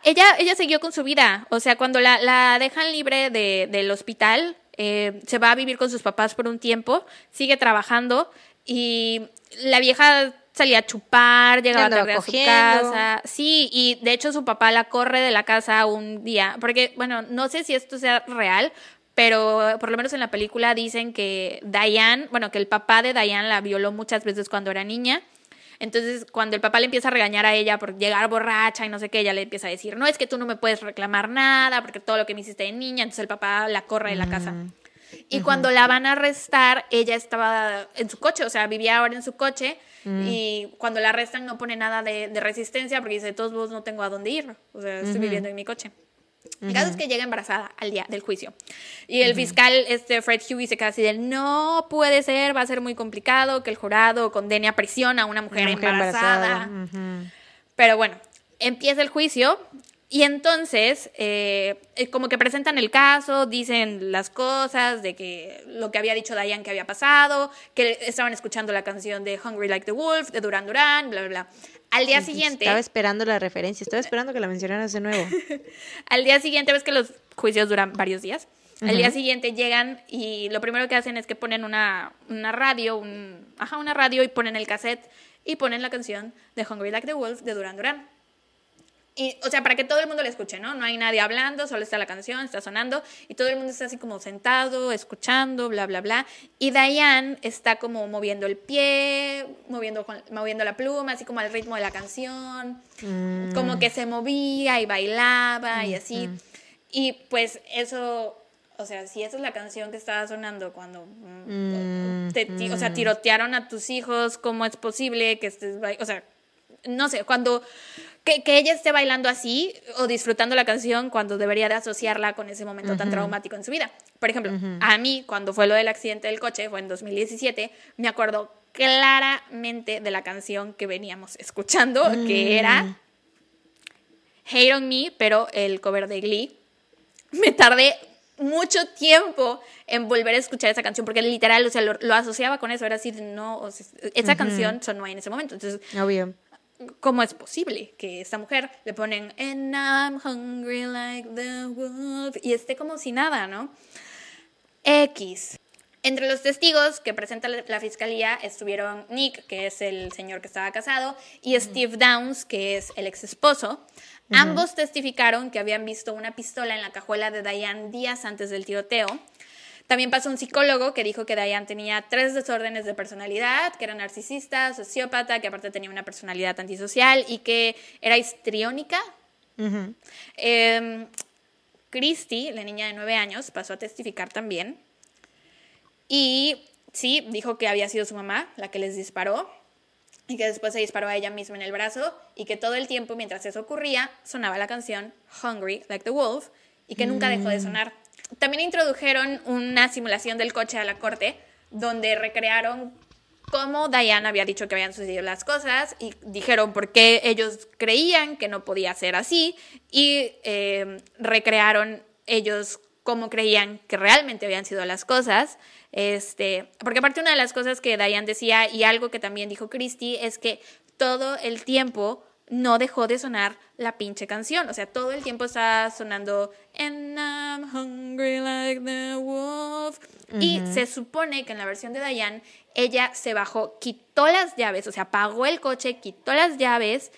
[SPEAKER 2] ella, ella siguió con su vida. O sea, cuando la, la dejan libre de, del hospital, eh, se va a vivir con sus papás por un tiempo, sigue trabajando y la vieja salía a chupar, llegaba tarde a su casa. Sí, y de hecho su papá la corre de la casa un día, porque, bueno, no sé si esto sea real, pero por lo menos en la película dicen que Diane, bueno, que el papá de Diane la violó muchas veces cuando era niña. Entonces, cuando el papá le empieza a regañar a ella por llegar borracha y no sé qué, ella le empieza a decir, no, es que tú no me puedes reclamar nada porque todo lo que me hiciste de niña, entonces el papá la corre de la casa. Mm. Y cuando la van a arrestar, ella estaba en su coche, o sea, vivía ahora en su coche. Mm. Y cuando la arrestan no pone nada de, resistencia porque dice, de todos modos no tengo a dónde ir. O sea, estoy viviendo en mi coche. El caso es que llega embarazada al día del juicio. Y el fiscal, este Fred Hughie, se queda así de, no puede ser, va a ser muy complicado que el jurado condene a prisión a una mujer, embarazada. Pero bueno, empieza el juicio y entonces, eh, eh, como que presentan el caso, dicen las cosas de que lo que había dicho Diane que había pasado, que estaban escuchando la canción de Hungry Like the Wolf, de Duran Duran, bla, bla, bla. Al día siguiente.
[SPEAKER 1] Estaba esperando la referencia, estaba esperando que la mencionaras de nuevo.
[SPEAKER 2] Al día siguiente, ves que los juicios duran varios días. Al día siguiente llegan y lo primero que hacen es que ponen una, una radio, un, ajá, una radio y ponen el cassette y ponen la canción de Hungry Like the Wolf de Duran Duran. Y, o sea, para que todo el mundo la escuche, ¿no? No hay nadie hablando, solo está la canción, está sonando, y todo el mundo está así como sentado, escuchando, bla, bla, bla. Y Diane está como moviendo el pie, moviendo, moviendo la pluma, así como al ritmo de la canción, mm. como que se movía y bailaba y así. Mm. Y pues eso, o sea, si esa es la canción que estaba sonando cuando, mm, o sea, tirotearon a tus hijos, ¿cómo es posible que estés, o sea, no sé, cuando que, ella esté bailando así o disfrutando la canción cuando debería de asociarla con ese momento tan traumático en su vida. Por ejemplo, a mí, cuando fue lo del accidente del coche, fue en 2017, me acuerdo claramente de la canción que veníamos escuchando, que era mm. Hate on Me, pero el cover de Glee. Me tardé mucho tiempo en volver a escuchar esa canción, porque literal, o sea, lo, asociaba con eso, era así, no, esa canción sonó ahí en ese momento. Entonces,
[SPEAKER 1] Obvio.
[SPEAKER 2] ¿Cómo es posible que esta mujer le ponen And I'm hungry like the wolf y esté como si nada, ¿no? X. Entre los testigos que presenta la fiscalía estuvieron Nick, que es el señor que estaba casado, y Steve Downs, que es el ex esposo. Ambos testificaron que habían visto una pistola en la cajuela de Diane días antes del tiroteo. También pasó un psicólogo que dijo que Diane tenía tres desórdenes de personalidad, que era narcisista, sociópata, que aparte tenía una personalidad antisocial y que era histriónica. Em, Christy, la niña de nueve años, pasó a testificar también. Y sí, dijo que había sido su mamá la que les disparó y que después se disparó a ella misma en el brazo y que todo el tiempo mientras eso ocurría sonaba la canción Hungry Like the Wolf y que nunca dejó de mm. sonar. También introdujeron una simulación del coche a la corte donde recrearon cómo Diane había dicho que habían sucedido las cosas y dijeron por qué ellos creían que no podía ser así y eh, recrearon ellos cómo creían que realmente habían sido las cosas. Este, porque aparte una de las cosas que Diane decía y algo que también dijo Christy es que todo el tiempo no dejó de sonar la pinche canción. O sea, todo el tiempo está sonando And I'm hungry like the wolf. Y se supone que en la versión de Diane, ella se bajó, quitó las llaves, o sea, apagó el coche, quitó las llaves.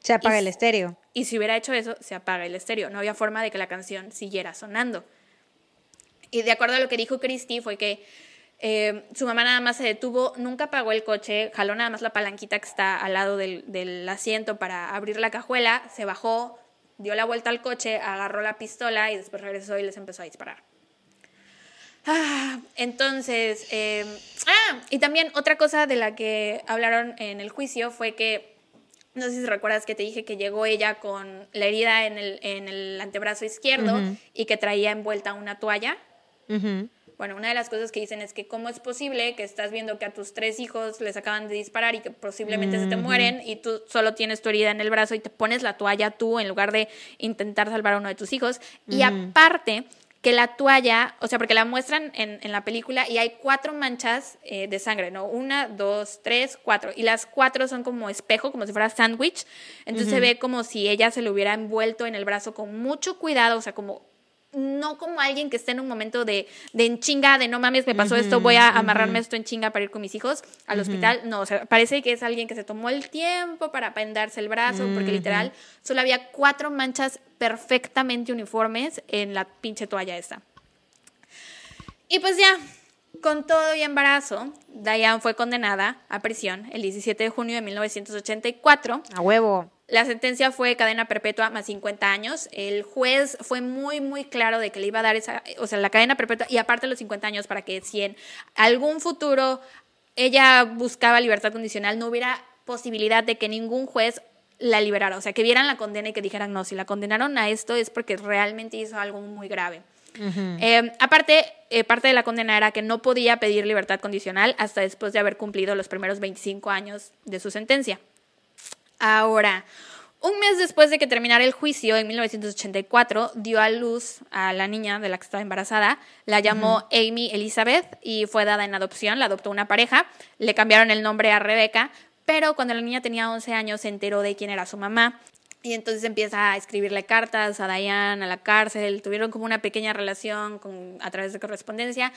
[SPEAKER 1] Se apaga el estéreo.
[SPEAKER 2] Y si hubiera hecho eso, se apaga el estéreo. No había forma de que la canción siguiera sonando. Y de acuerdo a lo que dijo Christy, fue que eh, su mamá nada más se detuvo, nunca apagó el coche, jaló nada más la palanquita que está al lado del, asiento para abrir la cajuela, se bajó, dio la vuelta al coche, agarró la pistola y después regresó y les empezó a disparar. Ah, entonces, eh, ah, y también otra cosa de la que hablaron en el juicio fue que, no sé si recuerdas que te dije que llegó ella con la herida en el, antebrazo izquierdo y que traía envuelta una toalla. Bueno, una de las cosas que dicen es que cómo es posible que estás viendo que a tus tres hijos les acaban de disparar y que posiblemente se te mueren y tú solo tienes tu herida en el brazo y te pones la toalla tú en lugar de intentar salvar a uno de tus hijos. Y aparte que la toalla, o sea, porque la muestran en, la película y hay cuatro manchas eh, de sangre, ¿no? Una, dos, tres, cuatro. Y las cuatro son como espejo, como si fuera sándwich. Entonces se ve como si ella se lo hubiera envuelto en el brazo con mucho cuidado, o sea, como no como alguien que esté en un momento de, de en chinga, de no mames, me pasó esto, voy a amarrarme esto en chinga para ir con mis hijos al hospital. No, o sea, parece que es alguien que se tomó el tiempo para pendarse el brazo, porque literal solo había cuatro manchas perfectamente uniformes en la pinche toalla esta. Y pues ya, con todo y embarazo, Diane fue condenada a prisión el 17 de junio de 1984.
[SPEAKER 1] A huevo.
[SPEAKER 2] La sentencia fue cadena perpetua más 50 años. El juez fue muy, muy claro de que le iba a dar esa, o sea, la cadena perpetua y aparte los 50 años para que si en algún futuro ella buscaba libertad condicional, no hubiera posibilidad de que ningún juez la liberara. O sea, que vieran la condena y que dijeran, no, si la condenaron a esto es porque realmente hizo algo muy grave. Eh, aparte, eh, parte de la condena era que no podía pedir libertad condicional hasta después de haber cumplido los primeros 25 años de su sentencia. Ahora, un mes después de que terminara el juicio, en 1984, dio a luz a la niña de la que estaba embarazada. La llamó Amy Elizabeth y fue dada en adopción. La adoptó una pareja. Le cambiaron el nombre a Rebeca. Pero cuando la niña tenía 11 años se enteró de quién era su mamá. Y entonces empieza a escribirle cartas a Diane a la cárcel. Tuvieron como una pequeña relación con, a través de correspondencia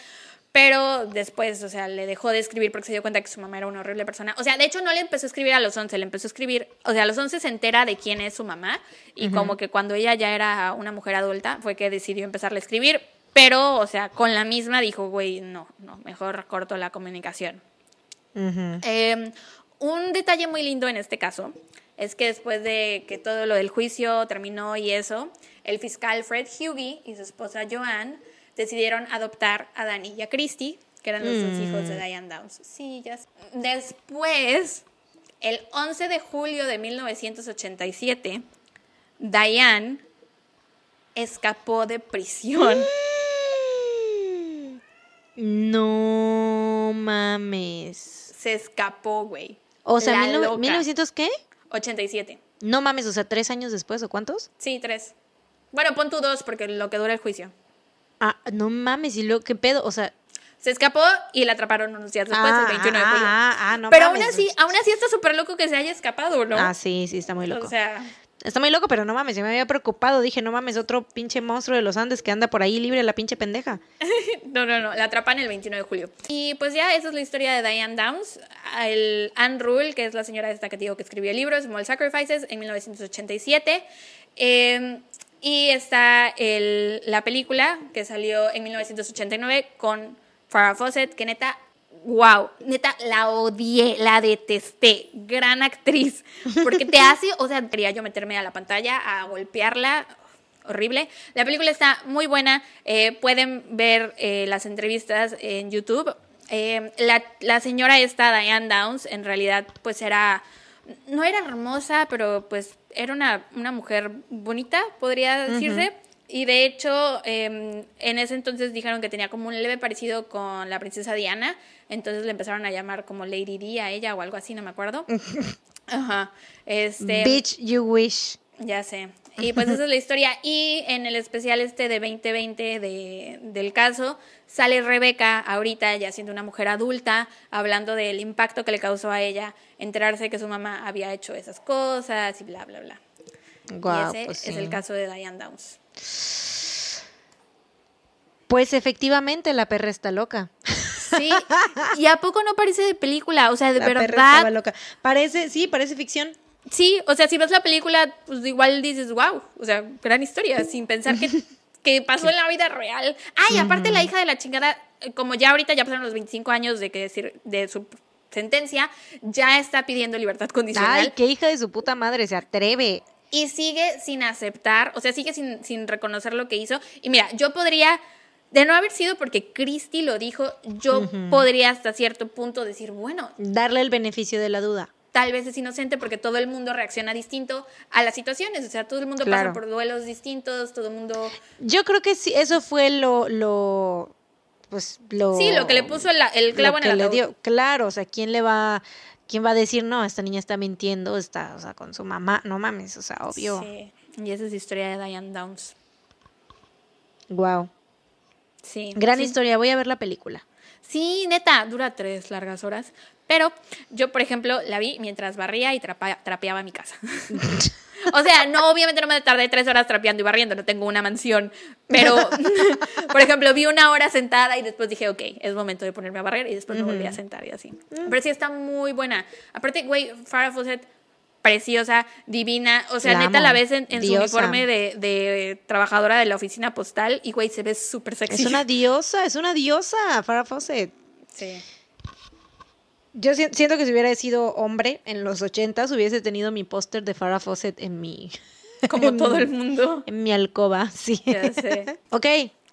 [SPEAKER 2] pero después, o sea, le dejó de escribir porque se dio cuenta que su mamá era una horrible persona. O sea, de hecho no le empezó a escribir a los 11, le empezó a escribir, o sea, a los 11 se entera de quién es su mamá y como que cuando ella ya era una mujer adulta fue que decidió empezarle a escribir, pero, o sea, con la misma dijo, güey, no, no, mejor corto la comunicación. Em, un detalle muy lindo en este caso es que después de que todo lo del juicio terminó y eso, el fiscal Fred Hughie y su esposa Joanne decidieron adoptar a Danny y a Christy, que eran los dos hijos de Diane Downs. Sí, ya sé. Después, el 11 de julio de 1987, Diane escapó de prisión.
[SPEAKER 1] No mames.
[SPEAKER 2] Se escapó, güey.
[SPEAKER 1] O sea, mil nove-
[SPEAKER 2] loca.
[SPEAKER 1] 1900 qué?
[SPEAKER 2] 87.
[SPEAKER 1] No mames, o sea, tres años después o cuántos?
[SPEAKER 2] Sí, tres. Bueno, pon tú dos porque lo que dura el juicio.
[SPEAKER 1] Ah, no mames, y luego qué pedo, o sea,
[SPEAKER 2] Se escapó y la atraparon unos días después,
[SPEAKER 1] ah,
[SPEAKER 2] el 21 de
[SPEAKER 1] ah,
[SPEAKER 2] julio.
[SPEAKER 1] ah, ah, no
[SPEAKER 2] pero aún así, aún así está súper loco que se haya escapado, ¿no?
[SPEAKER 1] Ah, sí, sí, está muy loco.
[SPEAKER 2] O sea,
[SPEAKER 1] Está muy loco, pero no mames, yo me había preocupado. Dije, no mames, otro pinche monstruo de los Andes que anda por ahí libre, la pinche pendeja.
[SPEAKER 2] no, no, no, la atrapan el 21 de julio. Y pues ya, esa es la historia de Diane Downs. El Anne Rule, que es la señora esta que te digo que escribió el libro, Small Sacrifices, en 1987. Eh, y está el- la película que salió en 1989 con Farrah Fawcett, que neta, wow, neta, la odié, la detesté. Gran actriz. Porque te hace, o sea, quería yo meterme a la pantalla a golpearla. Horrible. La película está muy buena. eh, pueden ver eh, las entrevistas en YouTube. Eh, la, la señora esta, Diane Downs, en realidad, pues era. No era hermosa, pero pues era una, una mujer bonita, podría decirse. Y de hecho, eh, en ese entonces dijeron que tenía como un leve parecido con la princesa Diana. Entonces le empezaron a llamar como Lady Di a ella o algo así, no me acuerdo. Ajá. Este,
[SPEAKER 1] Bitch, you wish.
[SPEAKER 2] ya sé. Y pues esa es la historia. Y en el especial este de 2020 de, del caso, sale Rebeca ahorita ya siendo una mujer adulta, hablando del impacto que le causó a ella enterarse que su mamá había hecho esas cosas y bla, bla, bla.
[SPEAKER 1] Guau,
[SPEAKER 2] y ese
[SPEAKER 1] pues
[SPEAKER 2] es
[SPEAKER 1] sí.
[SPEAKER 2] el caso de Diane Downs.
[SPEAKER 1] Pues efectivamente la perra está loca.
[SPEAKER 2] Sí, y a poco no parece de película, o sea, de
[SPEAKER 1] La perra
[SPEAKER 2] verdad.
[SPEAKER 1] estaba loca. Parece, sí, parece ficción.
[SPEAKER 2] Sí, o sea, si ves la película, pues igual dices, wow, o sea, gran historia, sin pensar que, que pasó en la vida real. Ay, aparte la hija de la chingada, como ya ahorita ya pasaron los 25 años de que decir de su sentencia, ya está pidiendo libertad condicional
[SPEAKER 1] Ay, qué hija de su puta madre, se atreve.
[SPEAKER 2] y sigue sin aceptar, o sea, sigue sin, sin reconocer lo que hizo. Y mira, yo podría, de no haber sido porque Christy lo dijo, yo podría hasta cierto punto decir, bueno,
[SPEAKER 1] Darle el beneficio de la duda.
[SPEAKER 2] Tal vez es inocente porque todo el mundo reacciona distinto a las situaciones, o sea, todo el mundo
[SPEAKER 1] Claro.
[SPEAKER 2] pasa por duelos distintos, todo el mundo...
[SPEAKER 1] Yo creo que sí, eso fue lo, lo, pues lo.
[SPEAKER 2] Sí, lo que le puso el, el clavo
[SPEAKER 1] lo
[SPEAKER 2] en el
[SPEAKER 1] le
[SPEAKER 2] ataúd.
[SPEAKER 1] dio. Claro, o sea, ¿quién le va, quién va a decir no? Esta niña está mintiendo, está, o sea, con su mamá, no mames, o sea, obvio.
[SPEAKER 2] Sí, y esa es la historia de Diane Downs.
[SPEAKER 1] Wow,
[SPEAKER 2] Sí.
[SPEAKER 1] gran
[SPEAKER 2] sí.
[SPEAKER 1] historia. Voy a ver la película.
[SPEAKER 2] Sí, neta, dura tres largas horas. Pero yo, por ejemplo, la vi mientras barría y trapa- trapeaba mi casa. o sea, no, obviamente no me tardé tres horas trapeando y barriendo, no tengo una mansión. Pero, por ejemplo, vi una hora sentada y después dije, ok, es momento de ponerme a barrer y después me volví a sentar y así. Pero sí está muy buena. Aparte, güey, Farrah Fawcett, preciosa, divina. O sea,
[SPEAKER 1] La
[SPEAKER 2] neta
[SPEAKER 1] amo.
[SPEAKER 2] la ves en, en su uniforme de, de trabajadora de la oficina postal y, güey, se ve súper sexy.
[SPEAKER 1] Es una diosa, es una diosa, Farrah Fawcett.
[SPEAKER 2] Sí.
[SPEAKER 1] Yo si- siento que si hubiera sido hombre en los ochentas hubiese tenido mi póster de Farrah Fawcett en mi,
[SPEAKER 2] Como todo el mundo.
[SPEAKER 1] en mi alcoba, sí.
[SPEAKER 2] Ya sé.
[SPEAKER 1] ok,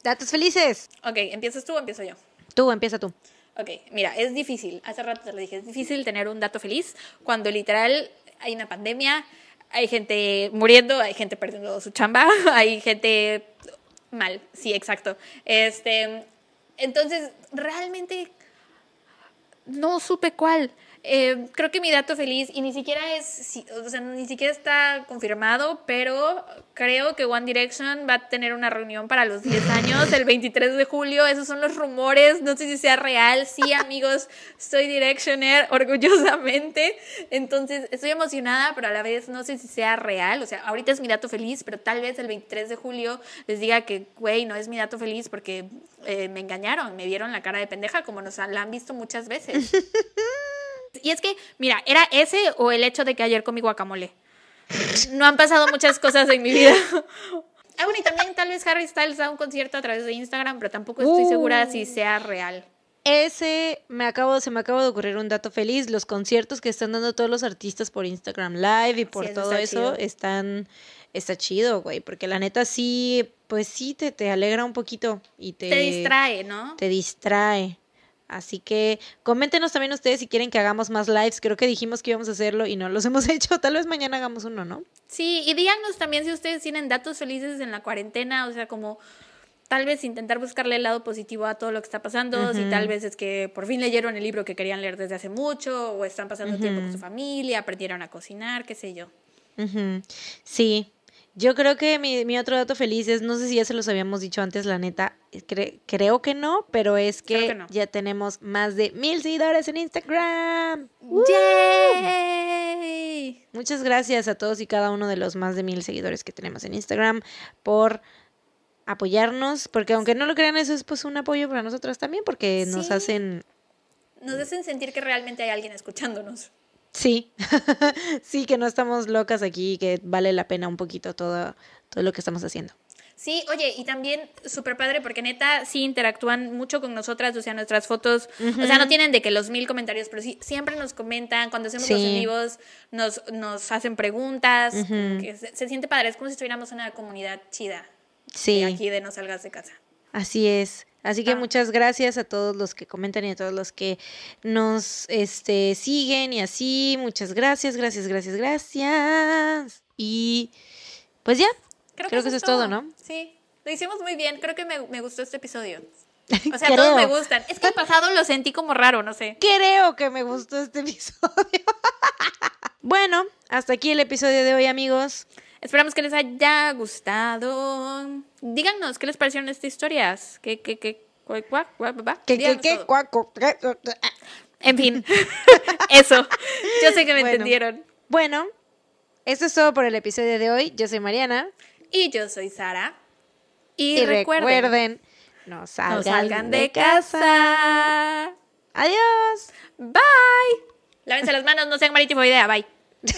[SPEAKER 1] datos felices.
[SPEAKER 2] Ok, ¿empiezas tú o empiezo yo?
[SPEAKER 1] Tú, empieza tú.
[SPEAKER 2] Ok, mira, es difícil. Hace rato te lo dije, es difícil tener un dato feliz cuando literal hay una pandemia, hay gente muriendo, hay gente perdiendo su chamba, hay gente mal. Sí, exacto. Este, entonces, realmente no supe cuál. Eh, creo que mi dato feliz, y ni siquiera es, o sea, ni siquiera está confirmado, pero creo que One Direction va a tener una reunión para los 10 años el 23 de julio. Esos son los rumores, no sé si sea real. Sí, amigos, soy Directioner orgullosamente. Entonces, estoy emocionada, pero a la vez no sé si sea real. O sea, ahorita es mi dato feliz, pero tal vez el 23 de julio les diga que, güey, no es mi dato feliz porque eh, me engañaron, me vieron la cara de pendeja como nos la han visto muchas veces. Y es que, mira, era ese o el hecho de que ayer comí guacamole. No han pasado muchas cosas en mi vida. Ah, bueno, y también tal vez Harry Styles da un concierto a través de Instagram, pero tampoco estoy segura si sea real.
[SPEAKER 1] Ese me acabo, se me acaba de ocurrir un dato feliz. Los conciertos que están dando todos los artistas por Instagram Live y por
[SPEAKER 2] Sí,
[SPEAKER 1] todo eso
[SPEAKER 2] chido.
[SPEAKER 1] están, está chido, güey. Porque la neta sí, pues sí te, te alegra un poquito y te,
[SPEAKER 2] Te distrae, ¿no?
[SPEAKER 1] te distrae. Así que coméntenos también ustedes si quieren que hagamos más lives. Creo que dijimos que íbamos a hacerlo y no los hemos hecho. Tal vez mañana hagamos uno, ¿no?
[SPEAKER 2] Sí, y díganos también si ustedes tienen datos felices en la cuarentena, o sea, como tal vez intentar buscarle el lado positivo a todo lo que está pasando, si tal vez es que por fin leyeron el libro que querían leer desde hace mucho, o están pasando tiempo con su familia, aprendieron a cocinar, qué sé yo.
[SPEAKER 1] Sí, yo creo que mi, mi otro dato feliz es, no sé si ya se los habíamos dicho antes, la neta, cre- creo que no, pero es que,
[SPEAKER 2] Creo que no.
[SPEAKER 1] ya tenemos más de mil seguidores en Instagram.
[SPEAKER 2] ¡Yay!
[SPEAKER 1] Muchas gracias a todos y cada uno de los más de mil seguidores que tenemos en Instagram por apoyarnos, porque aunque no lo crean, eso es pues un apoyo para nosotras también, porque nos hacen
[SPEAKER 2] Nos hacen sentir que realmente hay alguien escuchándonos.
[SPEAKER 1] Sí, sí, que no estamos locas aquí, que vale la pena un poquito todo, todo lo que estamos haciendo.
[SPEAKER 2] Sí, oye, y también súper padre porque neta sí interactúan mucho con nosotras, o sea, nuestras fotos, o sea, no tienen de que los mil comentarios, pero sí, siempre nos comentan, cuando hacemos los en vivos nos, nos hacen preguntas, que se, se siente padre, es como si estuviéramos en una comunidad chida
[SPEAKER 1] Sí,
[SPEAKER 2] de aquí de No Salgas de Casa.
[SPEAKER 1] así es. Así que
[SPEAKER 2] Ah.
[SPEAKER 1] muchas gracias a todos los que comentan y a todos los que nos este, siguen y así. Muchas gracias, gracias, gracias, gracias. Y pues ya, creo, que, eso es todo, ¿no?
[SPEAKER 2] Sí, lo hicimos muy bien, creo que me, me gustó este episodio. O sea,
[SPEAKER 1] Creo.
[SPEAKER 2] todos me gustan. Es que el pasado lo sentí como raro, no sé.
[SPEAKER 1] Creo que me gustó este episodio. bueno, hasta aquí el episodio de hoy, amigos.
[SPEAKER 2] Esperamos que les haya gustado. Díganos qué les parecieron estas historias. ¿Qué, qué, qué? cuá, cuá, cuá?
[SPEAKER 1] ¿Qué, qué, qué?
[SPEAKER 2] En fin, eso. Yo sé que me
[SPEAKER 1] Bueno.
[SPEAKER 2] entendieron.
[SPEAKER 1] Bueno, esto es todo por el episodio de hoy. Yo soy Mariana.
[SPEAKER 2] Y yo soy Sara. Y,
[SPEAKER 1] Y,
[SPEAKER 2] recuerden,
[SPEAKER 1] recuerden, no
[SPEAKER 2] no salgan,
[SPEAKER 1] de
[SPEAKER 2] de
[SPEAKER 1] casa.
[SPEAKER 2] casa.
[SPEAKER 1] Adiós.
[SPEAKER 2] Bye. Lávense las manos, no sean maritifo idea. Bye.